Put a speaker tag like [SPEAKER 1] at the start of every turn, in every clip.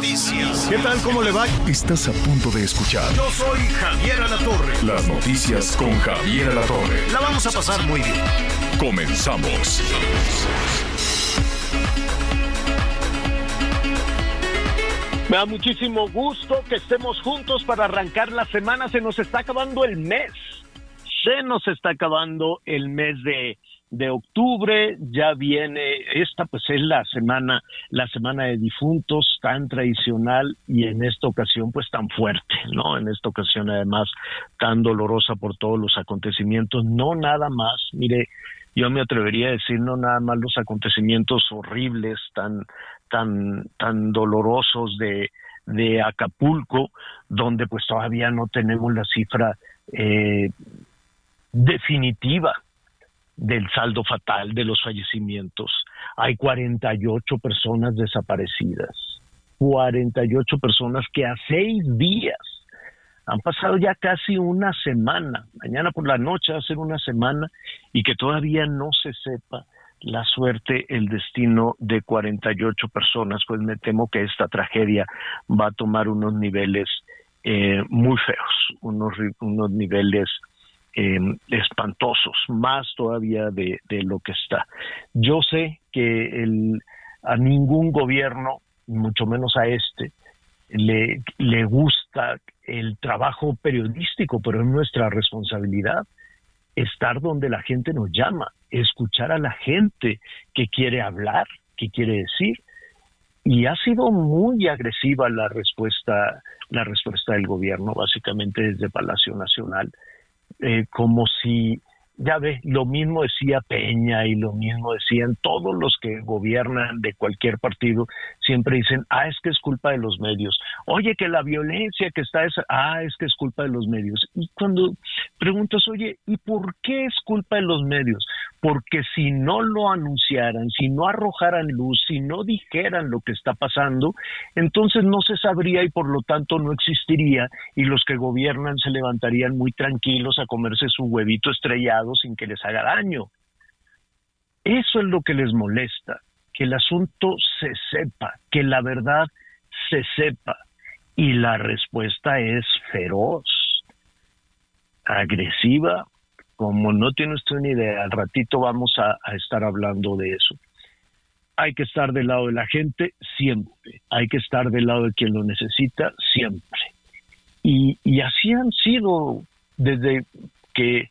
[SPEAKER 1] noticias.
[SPEAKER 2] ¿Qué tal? ¿Cómo le va?
[SPEAKER 3] Estás a punto de escuchar
[SPEAKER 2] Yo soy Javier Alatorre.
[SPEAKER 3] las noticias con Javier Alatorre.
[SPEAKER 2] La vamos a pasar muy bien.
[SPEAKER 3] Comenzamos.
[SPEAKER 2] Me da muchísimo gusto que estemos juntos para arrancar la semana. Se nos está acabando el mes. Se nos está acabando el mes de, de octubre. Ya viene, esta pues es la semana, la semana de difuntos tan tradicional y en esta ocasión pues tan fuerte, ¿no? En esta ocasión además tan dolorosa por todos los acontecimientos. No nada más, mire, yo me atrevería a decir no nada más los acontecimientos horribles, tan, tan, tan dolorosos de, de Acapulco, donde pues todavía no tenemos la cifra eh, definitiva del saldo fatal de los fallecimientos. Hay 48 personas desaparecidas, 48 personas que a seis días han pasado ya casi una semana, mañana por la noche va a ser una semana y que todavía no se sepa la suerte, el destino de 48 personas, pues me temo que esta tragedia va a tomar unos niveles eh, muy feos, unos, unos niveles eh, espantosos, más todavía de, de lo que está. Yo sé que a ningún gobierno, mucho menos a este, le, le gusta el trabajo periodístico, pero es nuestra responsabilidad estar donde la gente nos llama, escuchar a la gente que quiere hablar, que quiere decir. Y ha sido muy agresiva la respuesta, la respuesta del gobierno, básicamente desde Palacio Nacional, eh, como si, ya ve, lo mismo decía Peña y lo mismo decían todos los que gobiernan de cualquier partido, siempre dicen, ah, es que es culpa de los medios. Oye, que la violencia que está, es, ah, es que es culpa de los medios. Y cuando preguntas, oye, ¿y por qué es culpa de los medios? Porque si no lo anunciaran, si no arrojaran luz, si no dijeran lo que está pasando, entonces no se sabría y por lo tanto no existiría y los que gobiernan se levantarían muy tranquilos a comerse su huevito estrellado sin que les haga daño. Eso es lo que les molesta, que el asunto se sepa, que la verdad se sepa. Y la respuesta es feroz, agresiva, como no tiene usted una idea, al ratito vamos a, estar hablando de eso. Hay que estar del lado de la gente siempre, hay que estar del lado de quien lo necesita siempre. Y, y así han sido desde que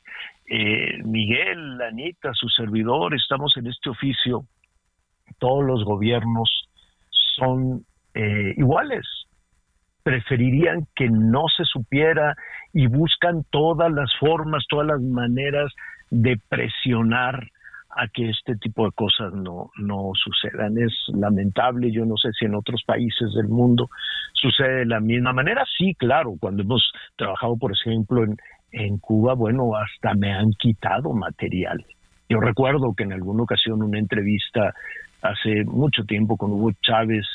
[SPEAKER 2] eh, Miguel, Anita, su servidor, estamos en este oficio, todos los gobiernos son eh, iguales. Preferirían que no se supiera y buscan todas las formas, todas las maneras de presionar a que este tipo de cosas no, no sucedan. Es lamentable, yo no sé si en otros países del mundo sucede de la misma manera. Sí, claro, cuando hemos trabajado, por ejemplo, en, en Cuba, bueno, hasta me han quitado material. Yo recuerdo que en alguna ocasión una entrevista hace mucho tiempo con Hugo Chávez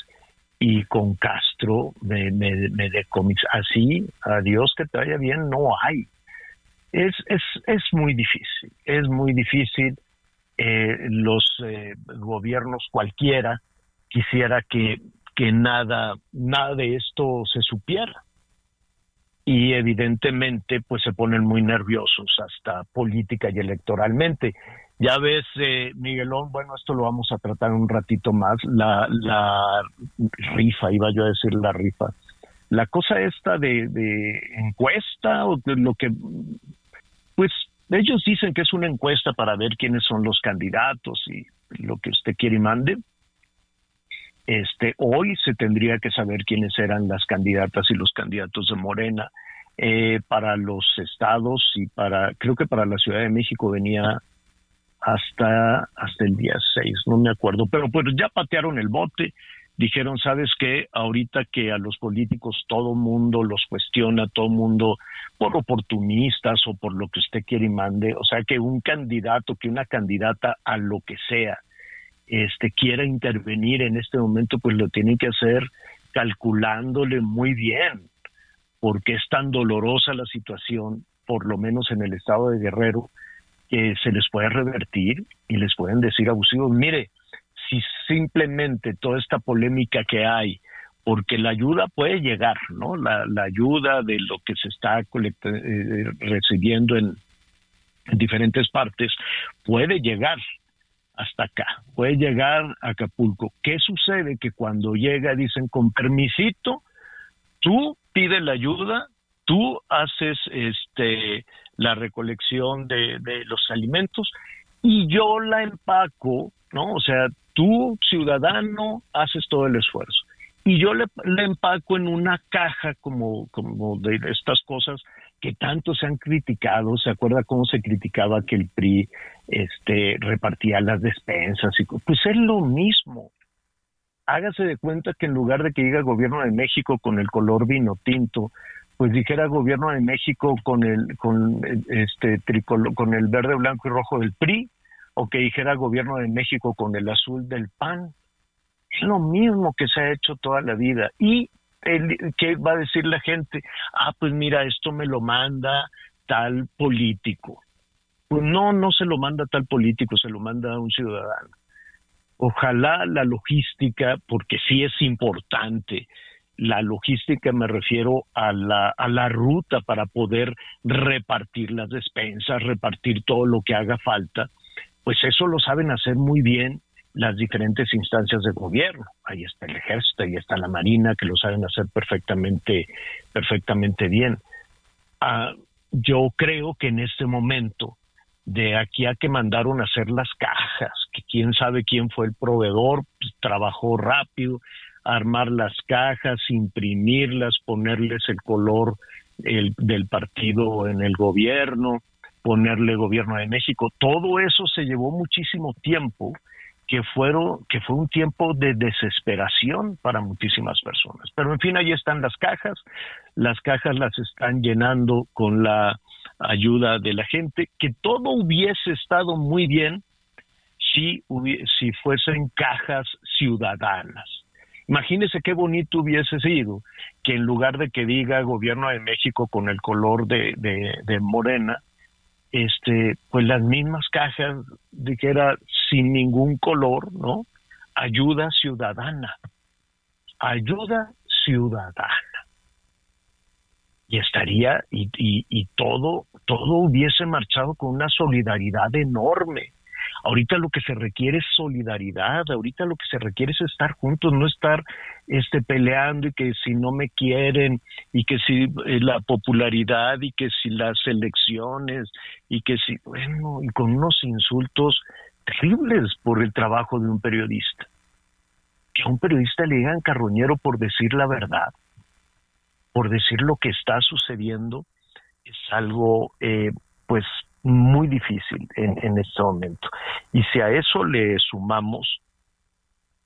[SPEAKER 2] y con Castro me, me, me decomis así, adiós que te vaya bien, no hay. Es, es, es muy difícil, es muy difícil. Eh, los eh, gobiernos cualquiera quisiera que, que nada, nada de esto se supiera y evidentemente pues se ponen muy nerviosos hasta política y electoralmente. Ya ves, eh, Miguelón, bueno, esto lo vamos a tratar un ratito más, la, la rifa, iba yo a decir la rifa. La cosa esta de, encuesta o de lo que, pues ellos dicen que es una encuesta para ver quiénes son los candidatos y lo que usted quiere y mande. Este, hoy se tendría que saber quiénes eran las candidatas y los candidatos de Morena eh, para los estados y para, creo que para la Ciudad de México venía hasta, hasta el día 6, no me acuerdo, pero pues ya patearon el bote, dijeron, ¿sabes qué? Ahorita que a los políticos todo mundo los cuestiona, todo mundo por oportunistas o por lo que usted quiere y mande, o sea, que un candidato, que una candidata a lo que sea, este quiera intervenir en este momento, pues lo tienen que hacer calculándole muy bien, porque es tan dolorosa la situación, por lo menos en el estado de Guerrero, se les puede revertir y les pueden decir abusivos, mire, si simplemente toda esta polémica que hay, porque la ayuda puede llegar, ¿no? La, ayuda de lo que se está eh, recibiendo en, diferentes partes puede llegar hasta acá, puede llegar a Acapulco. ¿Qué sucede? Que cuando llega dicen con permisito, tú pides la ayuda, tú haces este la recolección de, de los alimentos y yo la empaco, ¿no? O sea, tú, ciudadano, haces todo el esfuerzo. Y yo le, empaco en una caja como, como de estas cosas que tanto se han criticado. ¿Se acuerda cómo se criticaba que el PRI este, repartía las despensas? Y, pues es lo mismo. Hágase de cuenta que en lugar de que diga gobierno de México con el color vino tinto, pues dijera gobierno de México con el con este tricolor, con el verde, blanco y rojo del PRI o que dijera gobierno de México con el azul del PAN. Es lo mismo que se ha hecho toda la vida. ¿Y qué va a decir la gente? Ah, pues mira, esto me lo manda tal político. Pues no, no se lo manda tal político, se lo manda un ciudadano. Ojalá la logística, porque sí es importante, la logística me refiero a la, a la ruta para poder repartir las despensas, repartir todo lo que haga falta, pues eso lo saben hacer muy bien las diferentes instancias de gobierno. Ahí está el ejército, ahí está la marina, que lo saben hacer perfectamente, perfectamente bien. Ah, yo creo que en este momento, de aquí a que mandaron a hacer las cajas, que quién sabe quién fue el proveedor, pues, trabajó rápido, armar las cajas, imprimirlas, ponerles el color del partido en el gobierno, ponerle gobierno de México. Todo eso se llevó muchísimo tiempo, que, fueron, que fue un tiempo de desesperación para muchísimas personas. Pero en fin, ahí están las cajas, las cajas las están llenando con la ayuda de la gente, que todo hubiese estado muy bien si, si fuesen cajas ciudadanas. Imagínese qué bonito hubiese sido que en lugar de que diga gobierno de México con el color de, de Morena, este, pues las mismas cajas de que era sin ningún color, ¿no? Ayuda ciudadana, ayuda ciudadana. Y estaría, y, y, y todo, todo hubiese marchado con una solidaridad enorme. Ahorita lo que se requiere es solidaridad, ahorita lo que se requiere es estar juntos, no estar este peleando y que si no me quieren y que si eh, la popularidad y que si las elecciones y que si bueno, y con unos insultos terribles por el trabajo de un periodista. Que a un periodista le digan carroñero por decir la verdad, por decir lo que está sucediendo, es algo eh, pues muy difícil en, este momento. Y si a eso le sumamos,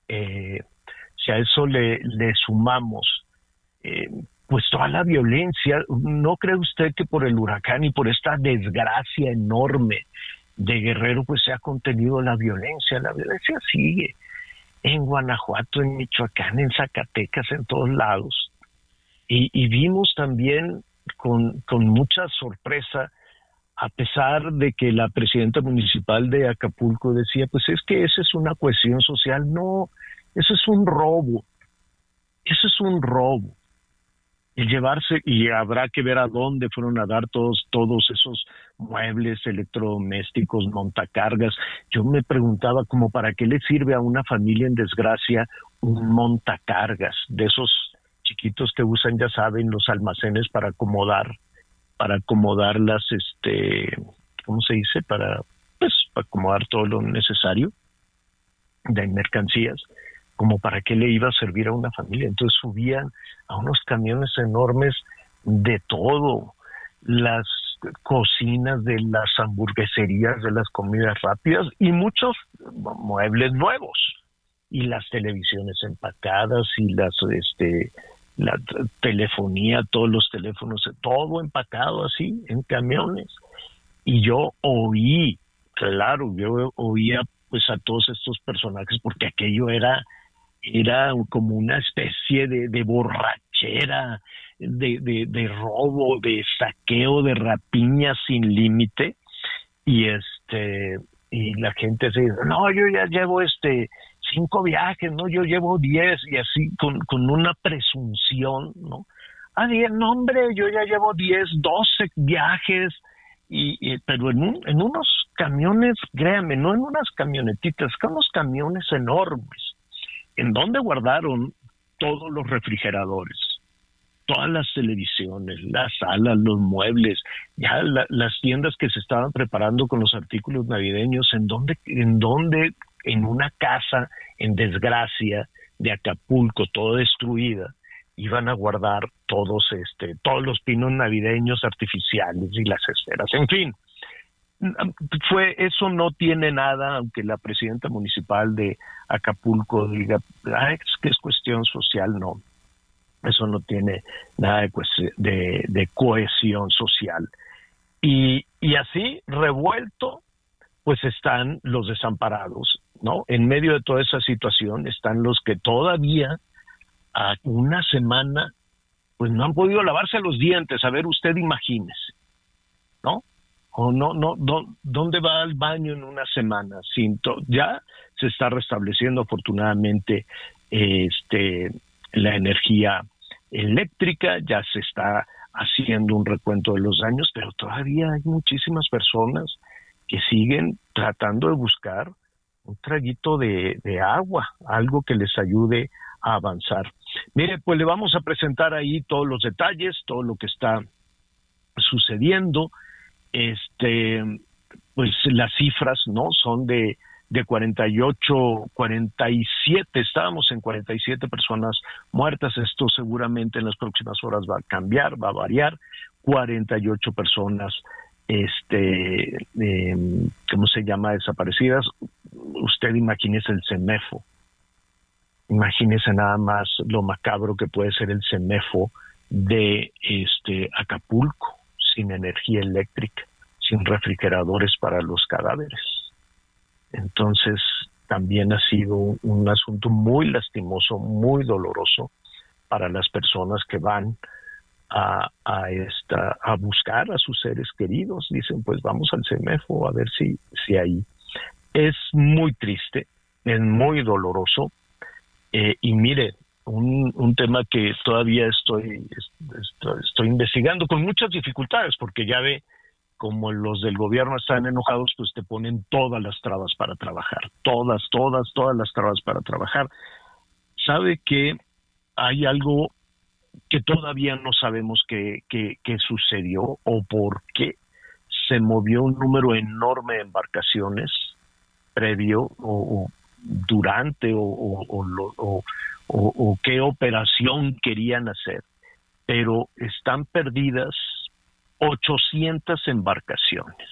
[SPEAKER 2] eh, si a eso le, le sumamos, eh, pues toda la violencia, ¿no cree usted que por el huracán y por esta desgracia enorme de Guerrero, pues se ha contenido la violencia? La violencia sigue en Guanajuato, en Michoacán, en Zacatecas, en todos lados. Y, y vimos también con, con mucha sorpresa a pesar de que la presidenta municipal de Acapulco decía, pues es que esa es una cuestión social, no, eso es un robo, eso es un robo. El llevarse, y habrá que ver a dónde fueron a dar todos, todos esos muebles electrodomésticos, montacargas. Yo me preguntaba como para qué le sirve a una familia en desgracia un montacargas, de esos chiquitos que usan, ya saben, los almacenes para acomodar para acomodarlas, este, ¿cómo se dice? Para, pues, para acomodar todo lo necesario de mercancías, como para qué le iba a servir a una familia. Entonces subían a unos camiones enormes de todo, las cocinas de las hamburgueserías, de las comidas rápidas y muchos muebles nuevos y las televisiones empacadas y las este la telefonía, todos los teléfonos, todo empacado así en camiones. Y yo oí, claro, yo oía pues a todos estos personajes porque aquello era era como una especie de, de borrachera, de, de, de, robo, de saqueo, de rapiña sin límite. Y este, y la gente se dice, no, yo ya llevo este cinco viajes, no, yo llevo diez, y así con, con una presunción, ¿no? Ah, no, hombre, yo ya llevo diez, doce viajes, y, pero en, un, en unos camiones, créame, no en unas camionetitas, que unos camiones enormes, en donde guardaron todos los refrigeradores, todas las televisiones, las salas, los muebles, ya las tiendas que se estaban preparando con los artículos navideños, en donde, en donde, en una casa en desgracia de Acapulco, toda destruida, iban a guardar todos este, todos los pinos navideños artificiales y las esferas, en fin. Fue, eso no tiene nada, aunque la presidenta municipal de Acapulco diga es que es cuestión social, no eso no tiene nada de, de, cohesión social. Y, y así, revuelto, pues están los desamparados, ¿no? En medio de toda esa situación están los que todavía a una semana, pues no han podido lavarse los dientes. A ver, usted imagínese, ¿no? O no, no, ¿dónde va al baño en una semana? Sin ya se está restableciendo afortunadamente este la energía eléctrica, ya se está haciendo un recuento de los daños, pero todavía hay muchísimas personas que siguen tratando de buscar un traguito de, agua, algo que les ayude a avanzar. Mire, pues le vamos a presentar ahí todos los detalles, todo lo que está sucediendo. Este, pues las cifras, ¿no? Son de de 48, 47, estábamos en 47 personas muertas, esto seguramente en las próximas horas va a cambiar, va a variar, 48 personas, este, em, ¿cómo se llama? Desaparecidas. Usted imagínese el CEMEFO, imagínese nada más lo macabro que puede ser el CEMEFO de este Acapulco, sin energía eléctrica, sin refrigeradores para los cadáveres entonces, también ha sido un asunto muy lastimoso, muy doloroso para las personas que van a, a, esta, a buscar a sus seres queridos. Dicen, pues vamos al CEMEFO a ver si, si. Es muy triste, es muy doloroso. Eh, y mire, un, un, tema que todavía estoy, estoy, estoy investigando con muchas dificultades, porque ya ve como los del gobierno están enojados, pues te ponen todas las trabas para trabajar, todas, todas, todas las trabas para trabajar. Sabe que hay algo que todavía no sabemos qué, sucedió o por qué se movió un número enorme de embarcaciones previo o, durante o, o qué operación querían hacer, pero están perdidas 800 embarcaciones.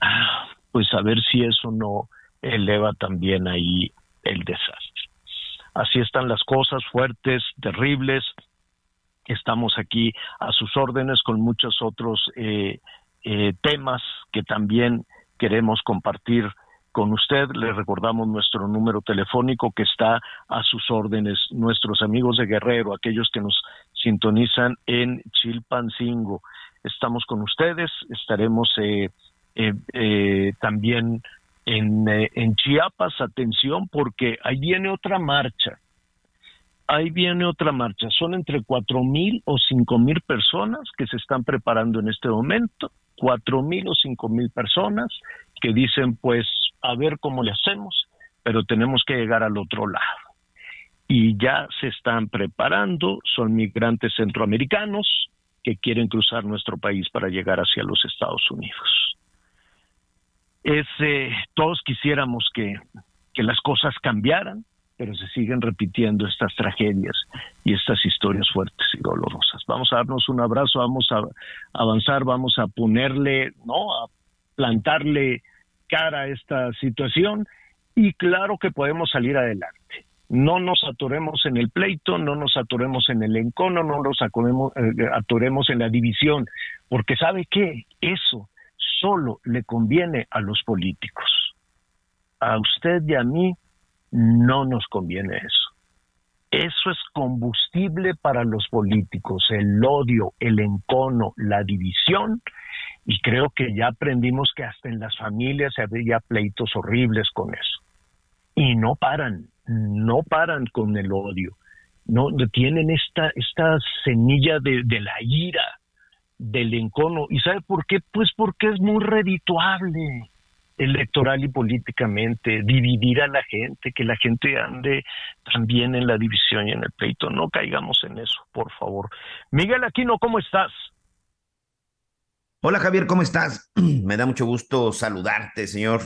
[SPEAKER 2] Ah, pues a ver si eso no eleva también ahí el desastre. Así están las cosas fuertes, terribles. Estamos aquí a sus órdenes con muchos otros eh, eh, temas que también queremos compartir con usted. Le recordamos nuestro número telefónico que está a sus órdenes. Nuestros amigos de Guerrero, aquellos que nos sintonizan en Chilpancingo. Estamos con ustedes, estaremos eh, eh, eh, también en, en Chiapas, atención, porque ahí viene otra marcha. Ahí viene otra marcha. Son entre cuatro mil o cinco mil personas que se están preparando en este momento. Cuatro mil o cinco mil personas que dicen, pues, a ver cómo le hacemos, pero tenemos que llegar al otro lado. Y ya se están preparando, son migrantes centroamericanos que quieren cruzar nuestro país para llegar hacia los Estados Unidos. Es, todos quisiéramos que, que las cosas cambiaran, pero se siguen repitiendo estas tragedias y estas historias fuertes y dolorosas. Vamos a darnos un abrazo, vamos a avanzar, vamos a ponerle, ¿no? A plantarle cara a esta situación y claro que podemos salir adelante. No nos atoremos en el pleito, no nos atoremos en el encono, no nos eh, atoremos en la división, porque ¿sabe qué? Eso solo le conviene a los políticos. A usted y a mí no nos conviene eso. Eso es combustible para los políticos, el odio, el encono, la división. Y creo que ya aprendimos que hasta en las familias había pleitos horribles con eso. Y no paran, no paran con el odio. No tienen esta, esta semilla de, de la ira, del encono. ¿Y sabe por qué? Pues porque es muy redituable electoral y políticamente, dividir a la gente, que la gente ande también en la división y en el pleito. No caigamos en eso, por favor. Miguel Aquino, ¿cómo estás?
[SPEAKER 4] Hola Javier, ¿cómo estás? Me da mucho gusto saludarte, señor.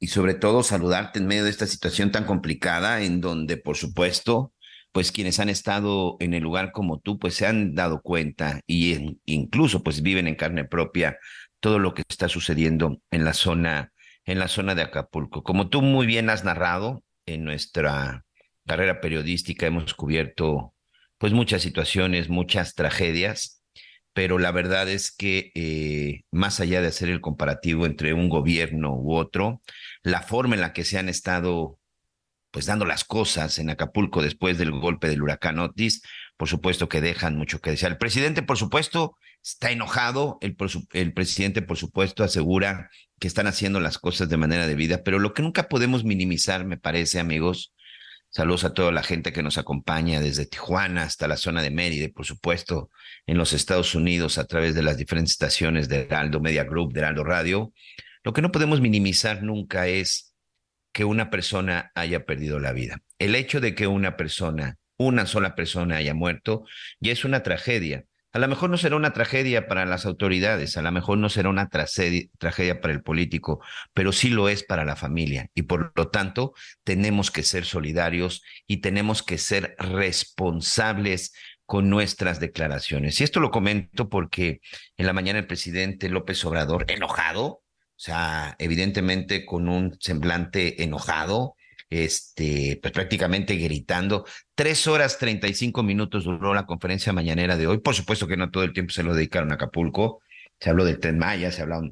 [SPEAKER 4] Y sobre todo saludarte en medio de esta situación tan complicada en donde, por supuesto, pues quienes han estado en el lugar como tú, pues se han dado cuenta y incluso pues viven en carne propia todo lo que está sucediendo en la zona, en la zona de Acapulco. Como tú muy bien has narrado, en nuestra carrera periodística hemos cubierto pues muchas situaciones, muchas tragedias, pero la verdad es que eh, más allá de hacer el comparativo entre un gobierno u otro, la forma en la que se han estado pues dando las cosas en Acapulco después del golpe del huracán Otis, por supuesto que dejan mucho que desear. El presidente, por supuesto, está enojado, el, presidente, por supuesto, asegura que están haciendo las cosas de manera debida, pero lo que nunca podemos minimizar, me parece, amigos, saludos a toda la gente que nos acompaña desde Tijuana hasta la zona de Mérida, por supuesto, en los Estados Unidos a través de las diferentes estaciones de Heraldo Media Group, de Heraldo Radio. Lo que no podemos minimizar nunca es que una persona haya perdido la vida. El hecho de que una persona, una sola persona haya muerto, ya es una tragedia a lo mejor no será una tragedia para las autoridades, a lo mejor no será una tragedia para el político, pero sí lo es para la familia. Y por lo tanto, tenemos que ser solidarios y tenemos que ser responsables con nuestras declaraciones. Y esto lo comento porque en la mañana el presidente López Obrador, enojado, o sea, evidentemente con un semblante enojado, este, pues prácticamente gritando. Tres horas treinta y cinco minutos duró la conferencia mañanera de hoy. Por supuesto que no todo el tiempo se lo dedicaron a Acapulco. Se habló del Tren Maya, se habló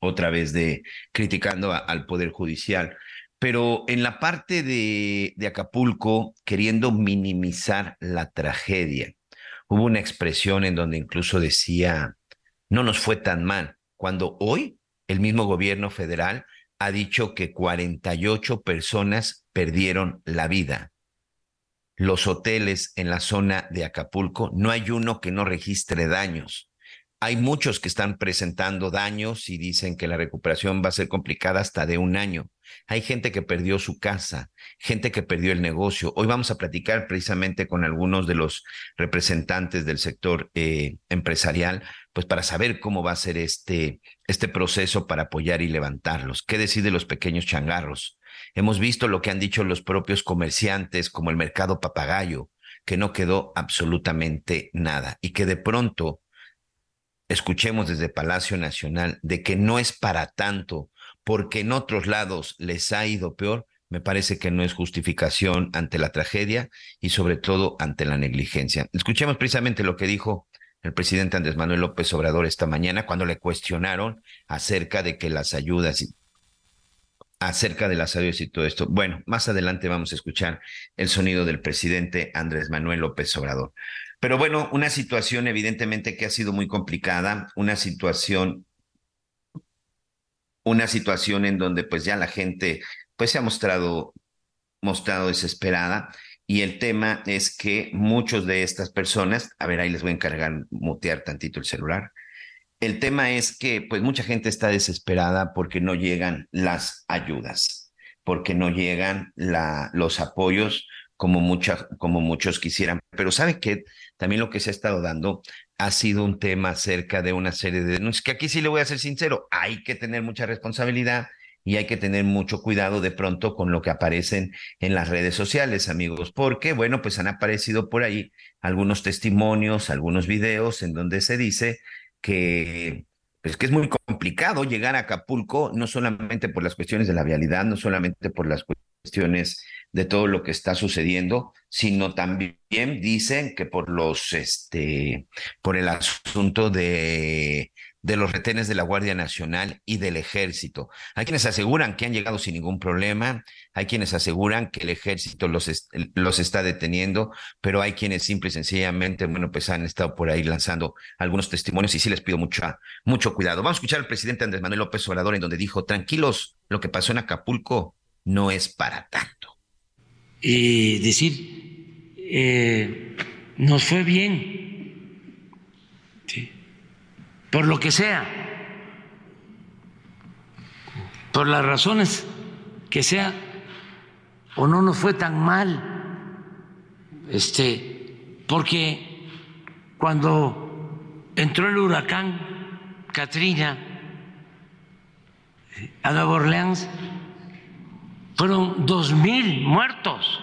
[SPEAKER 4] otra vez de criticando al Poder Judicial. Pero en la parte de Acapulco, queriendo minimizar la tragedia, hubo una expresión en donde incluso decía, no nos fue tan mal, cuando hoy el mismo gobierno federal ha dicho que 48 personas perdieron la vida. Los hoteles en la zona de Acapulco, no hay uno que no registre daños. Hay muchos que están presentando daños y dicen que la recuperación va a ser complicada hasta de un año. Hay gente que perdió su casa, gente que perdió el negocio. Hoy vamos a platicar precisamente con algunos de los representantes del sector eh, empresarial, pues para saber cómo va a ser este, este proceso para apoyar y levantarlos. ¿Qué decide los pequeños changarros? Hemos visto lo que han dicho los propios comerciantes, como el mercado papagayo, que no quedó absolutamente nada y que de pronto escuchemos desde Palacio Nacional de que no es para tanto, porque en otros lados les ha ido peor, me parece que no es justificación ante la tragedia y sobre todo ante la negligencia. Escuchemos precisamente lo que dijo el presidente Andrés Manuel López Obrador esta mañana cuando le cuestionaron acerca de que las ayudas acerca de las ayudas y todo esto. Bueno, más adelante vamos a escuchar el sonido del presidente Andrés Manuel López Obrador. Pero bueno, una situación evidentemente que ha sido muy complicada, una situación, una situación en donde pues ya la gente pues se ha mostrado, mostrado desesperada. Y el tema es que muchos de estas personas, a ver, ahí les voy a encargar mutear tantito el celular. El tema es que pues mucha gente está desesperada porque no llegan las ayudas, porque no llegan la, los apoyos como, mucha, como muchos quisieran. Pero ¿sabe qué? también lo que se ha estado dando ha sido un tema acerca de una serie de denuncias, que aquí sí le voy a ser sincero, hay que tener mucha responsabilidad y hay que tener mucho cuidado de pronto con lo que aparecen en las redes sociales, amigos, porque, bueno, pues han aparecido por ahí algunos testimonios, algunos videos en donde se dice que pues que es muy complicado llegar a Acapulco, no solamente por las cuestiones de la vialidad, no solamente por las cuestiones de todo lo que está sucediendo, sino también dicen que por los, este, por el asunto de de los retenes de la Guardia Nacional y del Ejército. Hay quienes aseguran que han llegado sin ningún problema, hay quienes aseguran que el Ejército los, los está deteniendo, pero hay quienes simple y sencillamente, bueno, pues han estado por ahí lanzando algunos testimonios y sí les pido mucho, mucho cuidado. Vamos a escuchar al presidente Andrés Manuel López Obrador en donde dijo, tranquilos, lo que pasó en Acapulco no es para tanto.
[SPEAKER 5] Y decir, eh, nos fue bien. Por lo que sea, por las razones que sea, o no nos fue tan mal, este, porque cuando entró el huracán Katrina a Nueva Orleans, fueron dos mil muertos.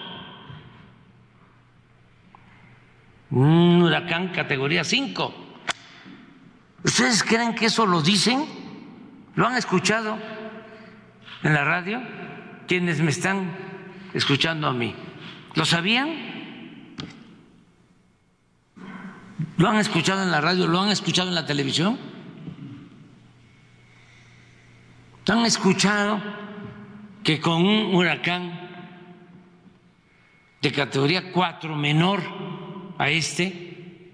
[SPEAKER 5] Un huracán categoría 5. ¿Ustedes creen que eso lo dicen? ¿Lo han escuchado en la radio? Quienes me están escuchando a mí. ¿Lo sabían? ¿Lo han escuchado en la radio? ¿Lo han escuchado en la televisión? ¿Han escuchado que con un huracán de categoría 4 menor a este,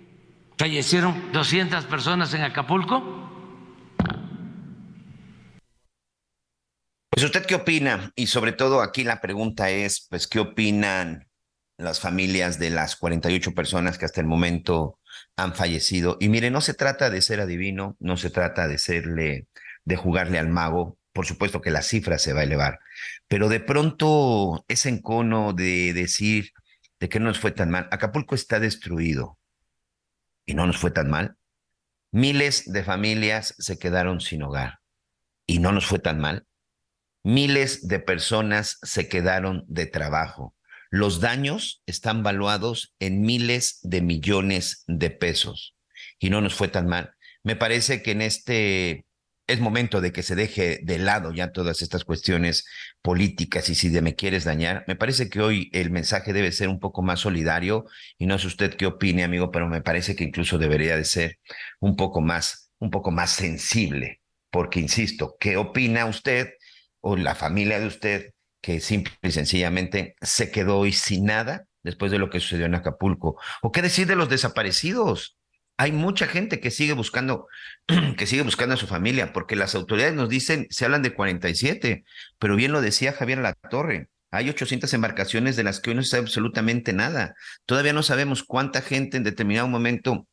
[SPEAKER 5] fallecieron 200 personas en Acapulco.
[SPEAKER 4] Pues usted qué opina y sobre todo aquí la pregunta es, pues qué opinan las familias de las 48 personas que hasta el momento han fallecido. Y mire, no se trata de ser adivino, no se trata de serle, de jugarle al mago. Por supuesto que la cifra se va a elevar, pero de pronto ese encono de decir de que no nos fue tan mal. Acapulco está destruido y no nos fue tan mal. Miles de familias se quedaron sin hogar y no nos fue tan mal. Miles de personas se quedaron de trabajo. Los daños están valuados en miles de millones de pesos y no nos fue tan mal. Me parece que en este es momento de que se deje de lado ya todas estas cuestiones políticas y si de me quieres dañar, me parece que hoy el mensaje debe ser un poco más solidario y no sé usted qué opine, amigo, pero me parece que incluso debería de ser un poco más, un poco más sensible, porque insisto, ¿qué opina usted o la familia de usted que simple y sencillamente se quedó hoy sin nada después de lo que sucedió en Acapulco? ¿O qué decir de los desaparecidos? Hay mucha gente que sigue buscando, que sigue buscando a su familia, porque las autoridades nos dicen, se hablan de 47, pero bien lo decía Javier La Torre, hay 800 embarcaciones de las que hoy no se sabe absolutamente nada. Todavía no sabemos cuánta gente en determinado momento,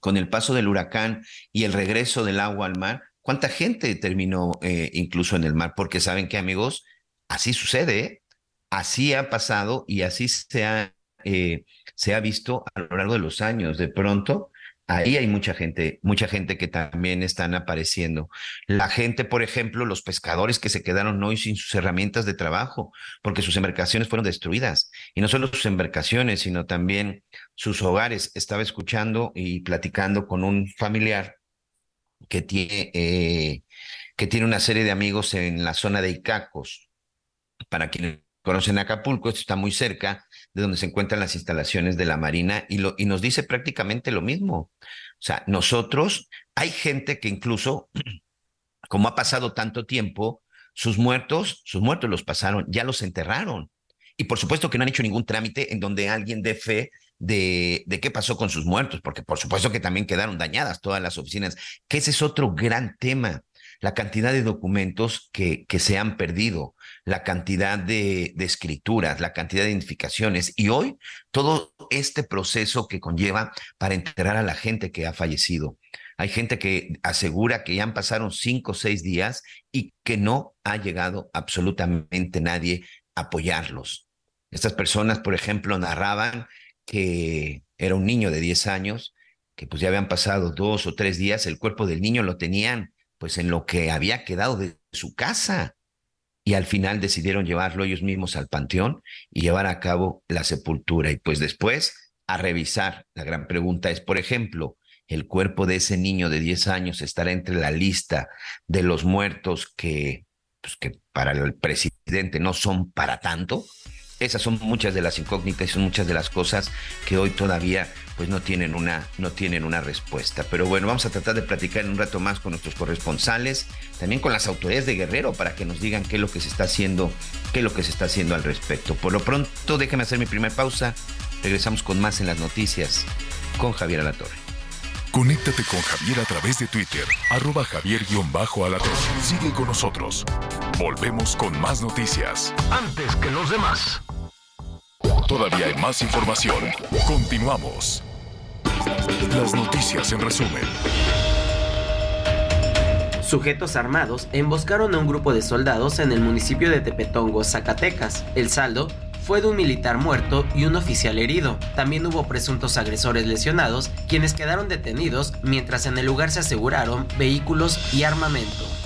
[SPEAKER 4] con el paso del huracán y el regreso del agua al mar, cuánta gente terminó eh, incluso en el mar, porque saben que amigos, así sucede, ¿eh? así ha pasado y así se ha, eh, se ha visto a lo largo de los años. De pronto, Ahí hay mucha gente, mucha gente que también están apareciendo. La gente, por ejemplo, los pescadores que se quedaron hoy sin sus herramientas de trabajo, porque sus embarcaciones fueron destruidas. Y no solo sus embarcaciones, sino también sus hogares. Estaba escuchando y platicando con un familiar que tiene, eh, que tiene una serie de amigos en la zona de Icacos. Para quienes conocen Acapulco, esto está muy cerca de donde se encuentran las instalaciones de la Marina y, lo, y nos dice prácticamente lo mismo. O sea, nosotros, hay gente que incluso, como ha pasado tanto tiempo, sus muertos, sus muertos los pasaron, ya los enterraron. Y por supuesto que no han hecho ningún trámite en donde alguien dé fe de, de, qué pasó con sus muertos, porque por supuesto que también quedaron dañadas todas las oficinas, que ese es otro gran tema la cantidad de documentos que, que se han perdido, la cantidad de, escrituras, la cantidad de identificaciones y hoy todo este proceso que conlleva para enterrar a la gente que ha fallecido. Hay gente que asegura que ya han pasado cinco o seis días y que no ha llegado absolutamente nadie a apoyarlos. Estas personas, por ejemplo, narraban que era un niño de 10 años, que pues ya habían pasado dos o tres días, el cuerpo del niño lo tenían pues en lo que había quedado de su casa. Y al final decidieron llevarlo ellos mismos al panteón y llevar a cabo la sepultura. Y pues después a revisar. La gran pregunta es, por ejemplo, ¿el cuerpo de ese niño de 10 años estará entre la lista de los muertos que, pues, que para el presidente no son para tanto? Esas son muchas de las incógnitas y son muchas de las cosas que hoy todavía pues no tienen una no tienen una respuesta. Pero bueno, vamos a tratar de platicar en un rato más con nuestros corresponsales, también con las autoridades de Guerrero para que nos digan qué es lo que se está haciendo, qué es lo que se está haciendo al respecto. Por lo pronto, déjeme hacer mi primera pausa. Regresamos con más en las noticias con Javier Alatorre.
[SPEAKER 3] Conéctate con Javier a través de Twitter, arroba javier-alatorre. Sigue con nosotros. Volvemos con más noticias. Antes que los demás. Todavía hay más información. Continuamos. Las noticias en resumen.
[SPEAKER 6] Sujetos armados emboscaron a un grupo de soldados en el municipio de Tepetongo, Zacatecas. El saldo fue de un militar muerto y un oficial herido. También hubo presuntos agresores lesionados, quienes quedaron detenidos mientras en el lugar se aseguraron vehículos y armamento.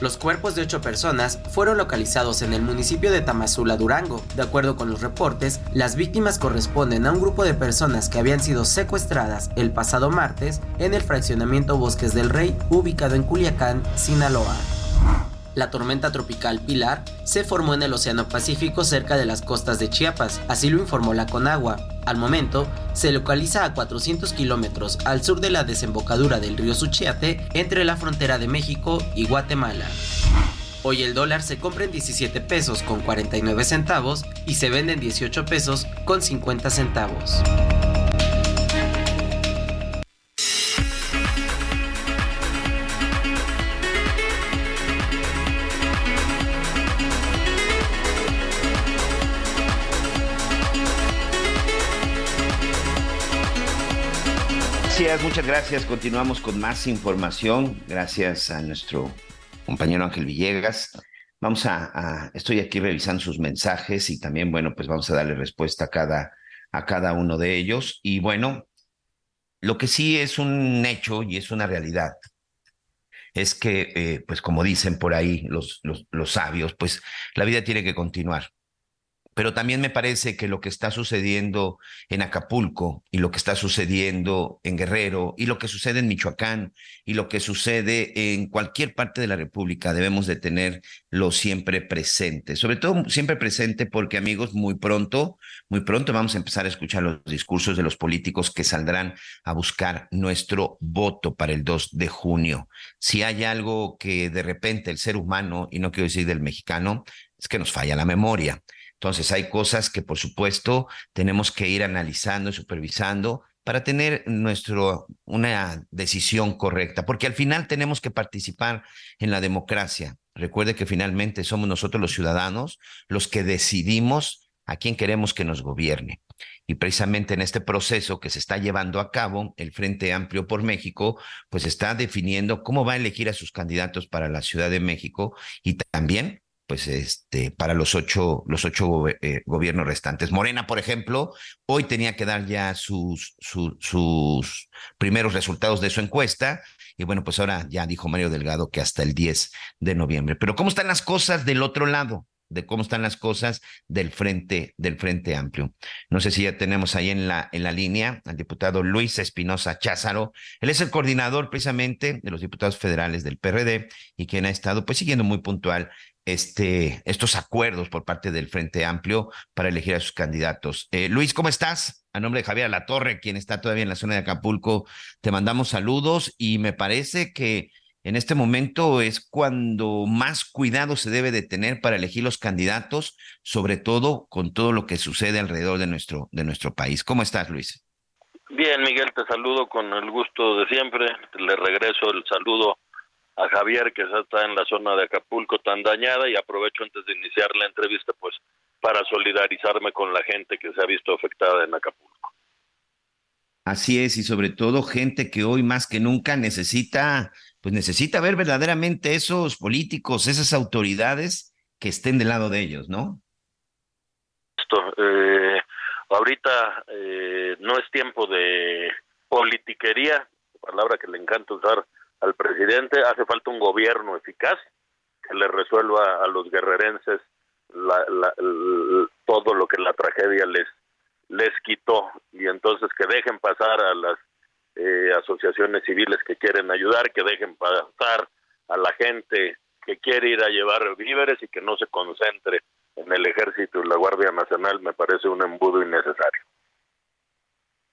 [SPEAKER 6] Los cuerpos de ocho personas fueron localizados en el municipio de Tamazula, Durango. De acuerdo con los reportes, las víctimas corresponden a un grupo de personas que habían sido secuestradas el pasado martes en el fraccionamiento Bosques del Rey, ubicado en Culiacán, Sinaloa. La tormenta tropical Pilar se formó en el Océano Pacífico cerca de las costas de Chiapas, así lo informó la Conagua. Al momento, se localiza a 400 kilómetros al sur de la desembocadura del río Suchiate entre la frontera de México y Guatemala. Hoy el dólar se compra en 17 pesos con 49 centavos y se vende en 18 pesos con 50 centavos.
[SPEAKER 4] Muchas gracias. Continuamos con más información. Gracias a nuestro compañero Ángel Villegas. Vamos a, estoy aquí revisando sus mensajes y también, bueno, pues vamos a darle respuesta a cada, a cada uno de ellos. Y bueno, lo que sí es un hecho y es una realidad es que, eh, pues como dicen por ahí los, los, los sabios, pues la vida tiene que continuar pero también me parece que lo que está sucediendo en Acapulco y lo que está sucediendo en Guerrero y lo que sucede en Michoacán y lo que sucede en cualquier parte de la República debemos de tenerlo siempre presente, sobre todo siempre presente porque amigos, muy pronto, muy pronto vamos a empezar a escuchar los discursos de los políticos que saldrán a buscar nuestro voto para el 2 de junio. Si hay algo que de repente el ser humano, y no quiero decir del mexicano, es que nos falla la memoria. Entonces hay cosas que por supuesto tenemos que ir analizando y supervisando para tener nuestro, una decisión correcta, porque al final tenemos que participar en la democracia. Recuerde que finalmente somos nosotros los ciudadanos los que decidimos a quién queremos que nos gobierne. Y precisamente en este proceso que se está llevando a cabo, el Frente Amplio por México, pues está definiendo cómo va a elegir a sus candidatos para la Ciudad de México y también pues este, para los ocho, los ocho eh, gobiernos restantes. Morena, por ejemplo, hoy tenía que dar ya sus, sus primeros resultados de su encuesta. Y bueno, pues ahora ya dijo Mario Delgado que hasta el 10 de noviembre. Pero ¿cómo están las cosas del otro lado? de cómo están las cosas del frente del frente amplio. No sé si ya tenemos ahí en la en la línea al diputado Luis Espinosa Cházaro. Él es el coordinador precisamente de los diputados federales del PRD y quien ha estado pues siguiendo muy puntual este, estos acuerdos por parte del Frente Amplio para elegir a sus candidatos. Eh, Luis, ¿cómo estás? A nombre de Javier Torre, quien está todavía en la zona de Acapulco, te mandamos saludos y me parece que en este momento es cuando más cuidado se debe de tener para elegir los candidatos, sobre todo con todo lo que sucede alrededor de nuestro, de nuestro país. ¿Cómo estás, Luis?
[SPEAKER 7] Bien, Miguel, te saludo con el gusto de siempre. Le regreso el saludo a Javier que está en la zona de Acapulco tan dañada y aprovecho antes de iniciar la entrevista pues para solidarizarme con la gente que se ha visto afectada en Acapulco.
[SPEAKER 4] Así es y sobre todo gente que hoy más que nunca necesita pues necesita ver verdaderamente esos políticos, esas autoridades que estén del lado de ellos, ¿no?
[SPEAKER 7] Esto, eh, ahorita eh, no es tiempo de politiquería, palabra que le encanta usar al presidente, hace falta un gobierno eficaz que le resuelva a los guerrerenses todo lo que la tragedia les quitó y entonces que dejen pasar a las eh, asociaciones civiles que quieren ayudar, que dejen pasar a la gente que quiere ir a llevar víveres y que no se concentre en el ejército y la Guardia Nacional me parece un embudo innecesario.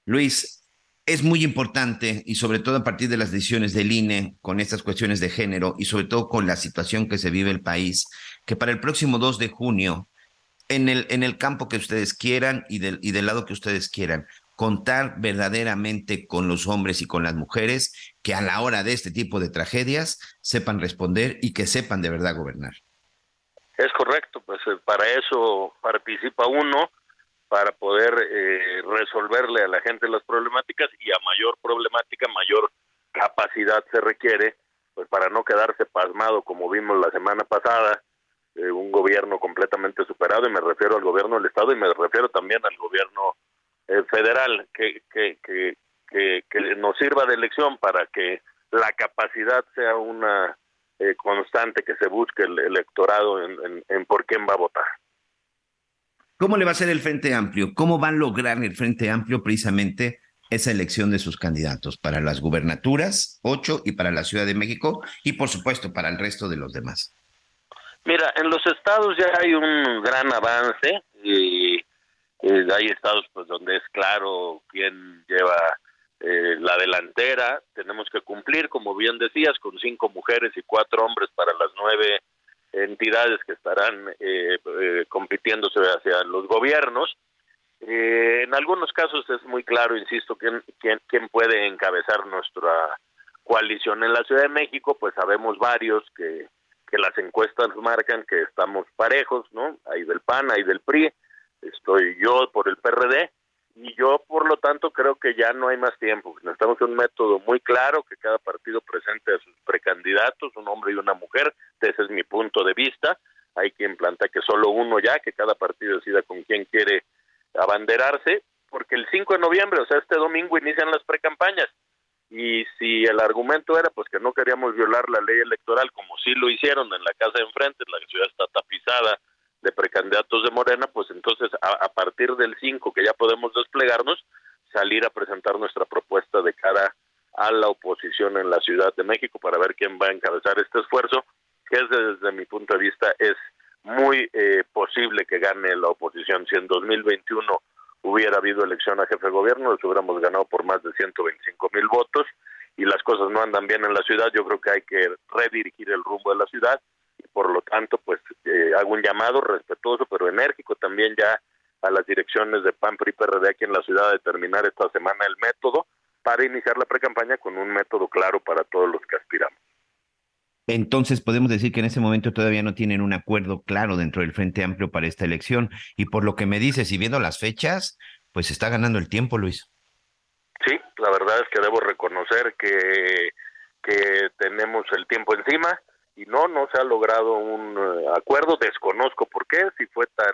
[SPEAKER 4] Luis, es muy importante y sobre todo a partir de las decisiones del INE con estas cuestiones de género y sobre todo con la situación que se vive el país, que para el próximo 2 de junio, en el, en el campo que ustedes quieran y del, y del lado que ustedes quieran, contar verdaderamente con los hombres y con las mujeres que a la hora de este tipo de tragedias sepan responder y que sepan de verdad gobernar.
[SPEAKER 7] Es correcto, pues eh, para eso participa uno, para poder eh, resolverle a la gente las problemáticas y a mayor problemática, mayor capacidad se requiere, pues para no quedarse pasmado como vimos la semana pasada, eh, un gobierno completamente superado, y me refiero al gobierno del Estado y me refiero también al gobierno eh, federal, que, que, que, que, nos sirva de elección para que la capacidad sea una eh, constante, que se busque el electorado en, en, por quién va a votar.
[SPEAKER 4] ¿Cómo le va a ser el Frente Amplio? ¿Cómo va a lograr el Frente Amplio precisamente esa elección de sus candidatos para las gubernaturas, ocho, y para la Ciudad de México, y por supuesto para el resto de los demás?
[SPEAKER 7] Mira, en los estados ya hay un gran avance y hay estados pues donde es claro quién lleva eh, la delantera. Tenemos que cumplir, como bien decías, con cinco mujeres y cuatro hombres para las nueve entidades que estarán eh, eh compitiéndose hacia los gobiernos. en algunos casos es muy claro, insisto, quién, quién, puede encabezar nuestra coalición en la Ciudad de México, pues sabemos varios que las encuestas marcan que estamos parejos, ¿no? Hay del PAN, hay del PRI, estoy yo por el PRD y yo por lo tanto creo que ya no hay más tiempo. Necesitamos un método muy claro que cada partido presente a sus precandidatos, un hombre y una mujer, ese es mi punto de vista. Hay quien plantea que solo uno ya, que cada partido decida con quién quiere abanderarse, porque el 5 de noviembre, o sea, este domingo inician las precampañas. Y si el argumento era pues que no queríamos violar la ley electoral como sí lo hicieron en la casa de enfrente, la ciudad está tapizada de precandidatos de Morena, pues entonces a, partir del 5 que ya podemos desplegarnos, salir a presentar nuestra propuesta de cara a la oposición en la Ciudad de México para ver quién va a encabezar este esfuerzo, que es desde mi punto de vista es muy eh, posible que gane la oposición. Si en 2021 hubiera habido elección a jefe de gobierno, nos hubiéramos ganado por más de 125 mil votos y las cosas no andan bien en la ciudad, yo creo que hay que redirigir el rumbo de la ciudad por lo tanto, pues eh, hago un llamado respetuoso pero enérgico también ya a las direcciones de PAN, PRI, PRD aquí en la ciudad a determinar esta semana el método para iniciar la precampaña con un método claro para todos los que aspiramos.
[SPEAKER 4] Entonces podemos decir que en ese momento todavía no tienen un acuerdo claro dentro del Frente Amplio para esta elección. Y por lo que me dices y viendo las fechas, pues está ganando el tiempo, Luis.
[SPEAKER 7] Sí, la verdad es que debo reconocer que, que tenemos el tiempo encima y no, no se ha logrado un eh, acuerdo, desconozco por qué, si fue tan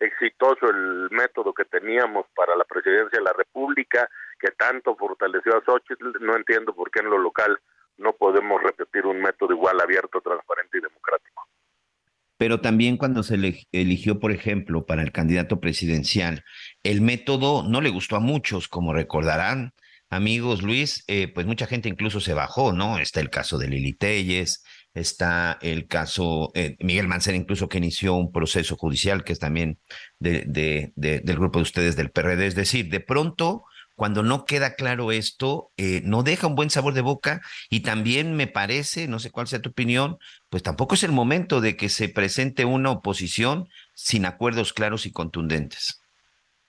[SPEAKER 7] exitoso el método que teníamos para la presidencia de la República, que tanto fortaleció a Xochitl, no entiendo por qué en lo local no podemos repetir un método igual abierto, transparente y democrático.
[SPEAKER 4] Pero también cuando se eligió, por ejemplo, para el candidato presidencial, el método no le gustó a muchos, como recordarán, amigos Luis, eh, pues mucha gente incluso se bajó, ¿no? Está el caso de Lili Telles, está el caso, eh, Miguel Mancera incluso que inició un proceso judicial que es también de, de, del grupo de ustedes del PRD, es decir, de pronto cuando no queda claro esto, eh, no deja un buen sabor de boca y también me parece, no sé cuál sea tu opinión, pues tampoco es el momento de que se presente una oposición sin acuerdos claros y contundentes.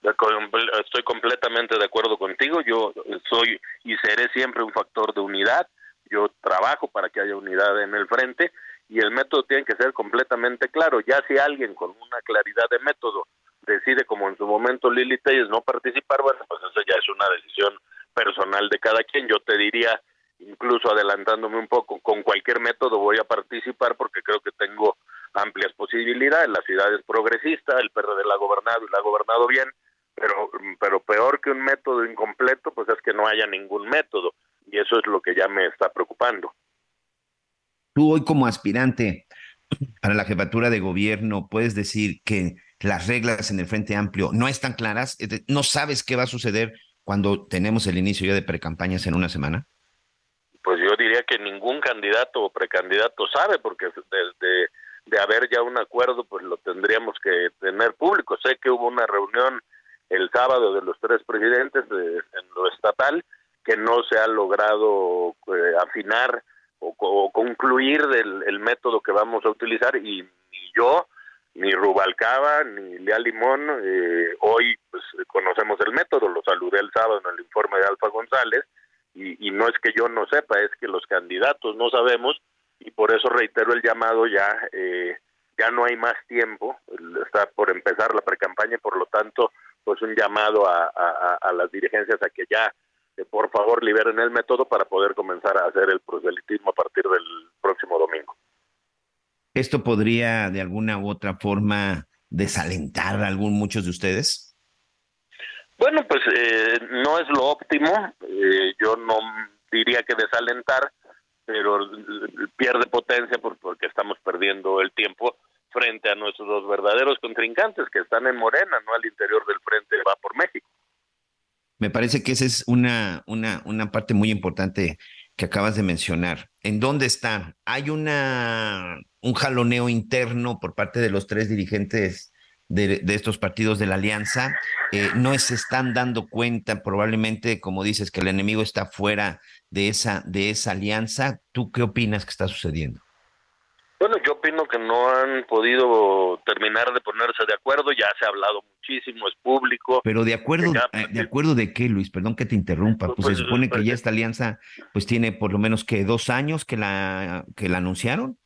[SPEAKER 7] Estoy completamente de acuerdo contigo, yo soy y seré siempre un factor de unidad, yo trabajo para que haya unidad en el frente y el método tiene que ser completamente claro. Ya si alguien con una claridad de método decide, como en su momento Lili Telles, no participar, bueno, pues eso ya es una decisión personal de cada quien. Yo te diría, incluso adelantándome un poco, con cualquier método voy a participar porque creo que tengo amplias posibilidades. La ciudad es progresista, el PRD la ha gobernado y la ha gobernado bien, pero, pero peor que un método incompleto, pues es que no haya ningún método y eso es lo que ya me está preocupando.
[SPEAKER 4] Tú hoy como aspirante para la jefatura de gobierno, puedes decir que las reglas en el Frente Amplio no están claras, no sabes qué va a suceder cuando tenemos el inicio ya de precampañas en una semana?
[SPEAKER 7] Pues yo diría que ningún candidato o precandidato sabe, porque desde de haber ya un acuerdo, pues lo tendríamos que tener público. Sé que hubo una reunión el sábado de los tres presidentes en lo estatal que no se ha logrado eh, afinar o, concluir del el método que vamos a utilizar y, ni yo ni Rubalcaba ni Lea Limón eh, hoy pues conocemos el método lo saludé el sábado en el informe de Alfa González y, y no es que yo no sepa es que los candidatos no sabemos y por eso reitero el llamado ya eh, ya no hay más tiempo está por empezar la precampaña por lo tanto pues un llamado a, a las dirigencias a que ya por favor liberen el método para poder comenzar a hacer el proselitismo a partir del próximo domingo.
[SPEAKER 4] ¿Esto podría de alguna u otra forma desalentar a algún, muchos de ustedes?
[SPEAKER 7] Bueno, pues eh, no es lo óptimo, eh, yo no diría que desalentar, pero pierde potencia porque estamos perdiendo el tiempo frente a nuestros dos verdaderos contrincantes que están en Morena, no al interior del frente va por México.
[SPEAKER 4] Me parece que esa es una, una, una parte muy importante que acabas de mencionar. ¿En dónde está? ¿Hay una, un jaloneo interno por parte de los tres dirigentes de, de estos partidos de la alianza? Eh, ¿No se están dando cuenta probablemente, como dices, que el enemigo está fuera de esa, de esa alianza? ¿Tú qué opinas que está sucediendo?
[SPEAKER 7] Bueno, yo opino no han podido terminar de ponerse de acuerdo, ya se ha hablado muchísimo, es público.
[SPEAKER 4] Pero de acuerdo, eh, de acuerdo de qué, Luis, perdón que te interrumpa, pues, se pues, supone que pues, ya esta alianza pues tiene por lo menos que dos años que la, que la anunciaron.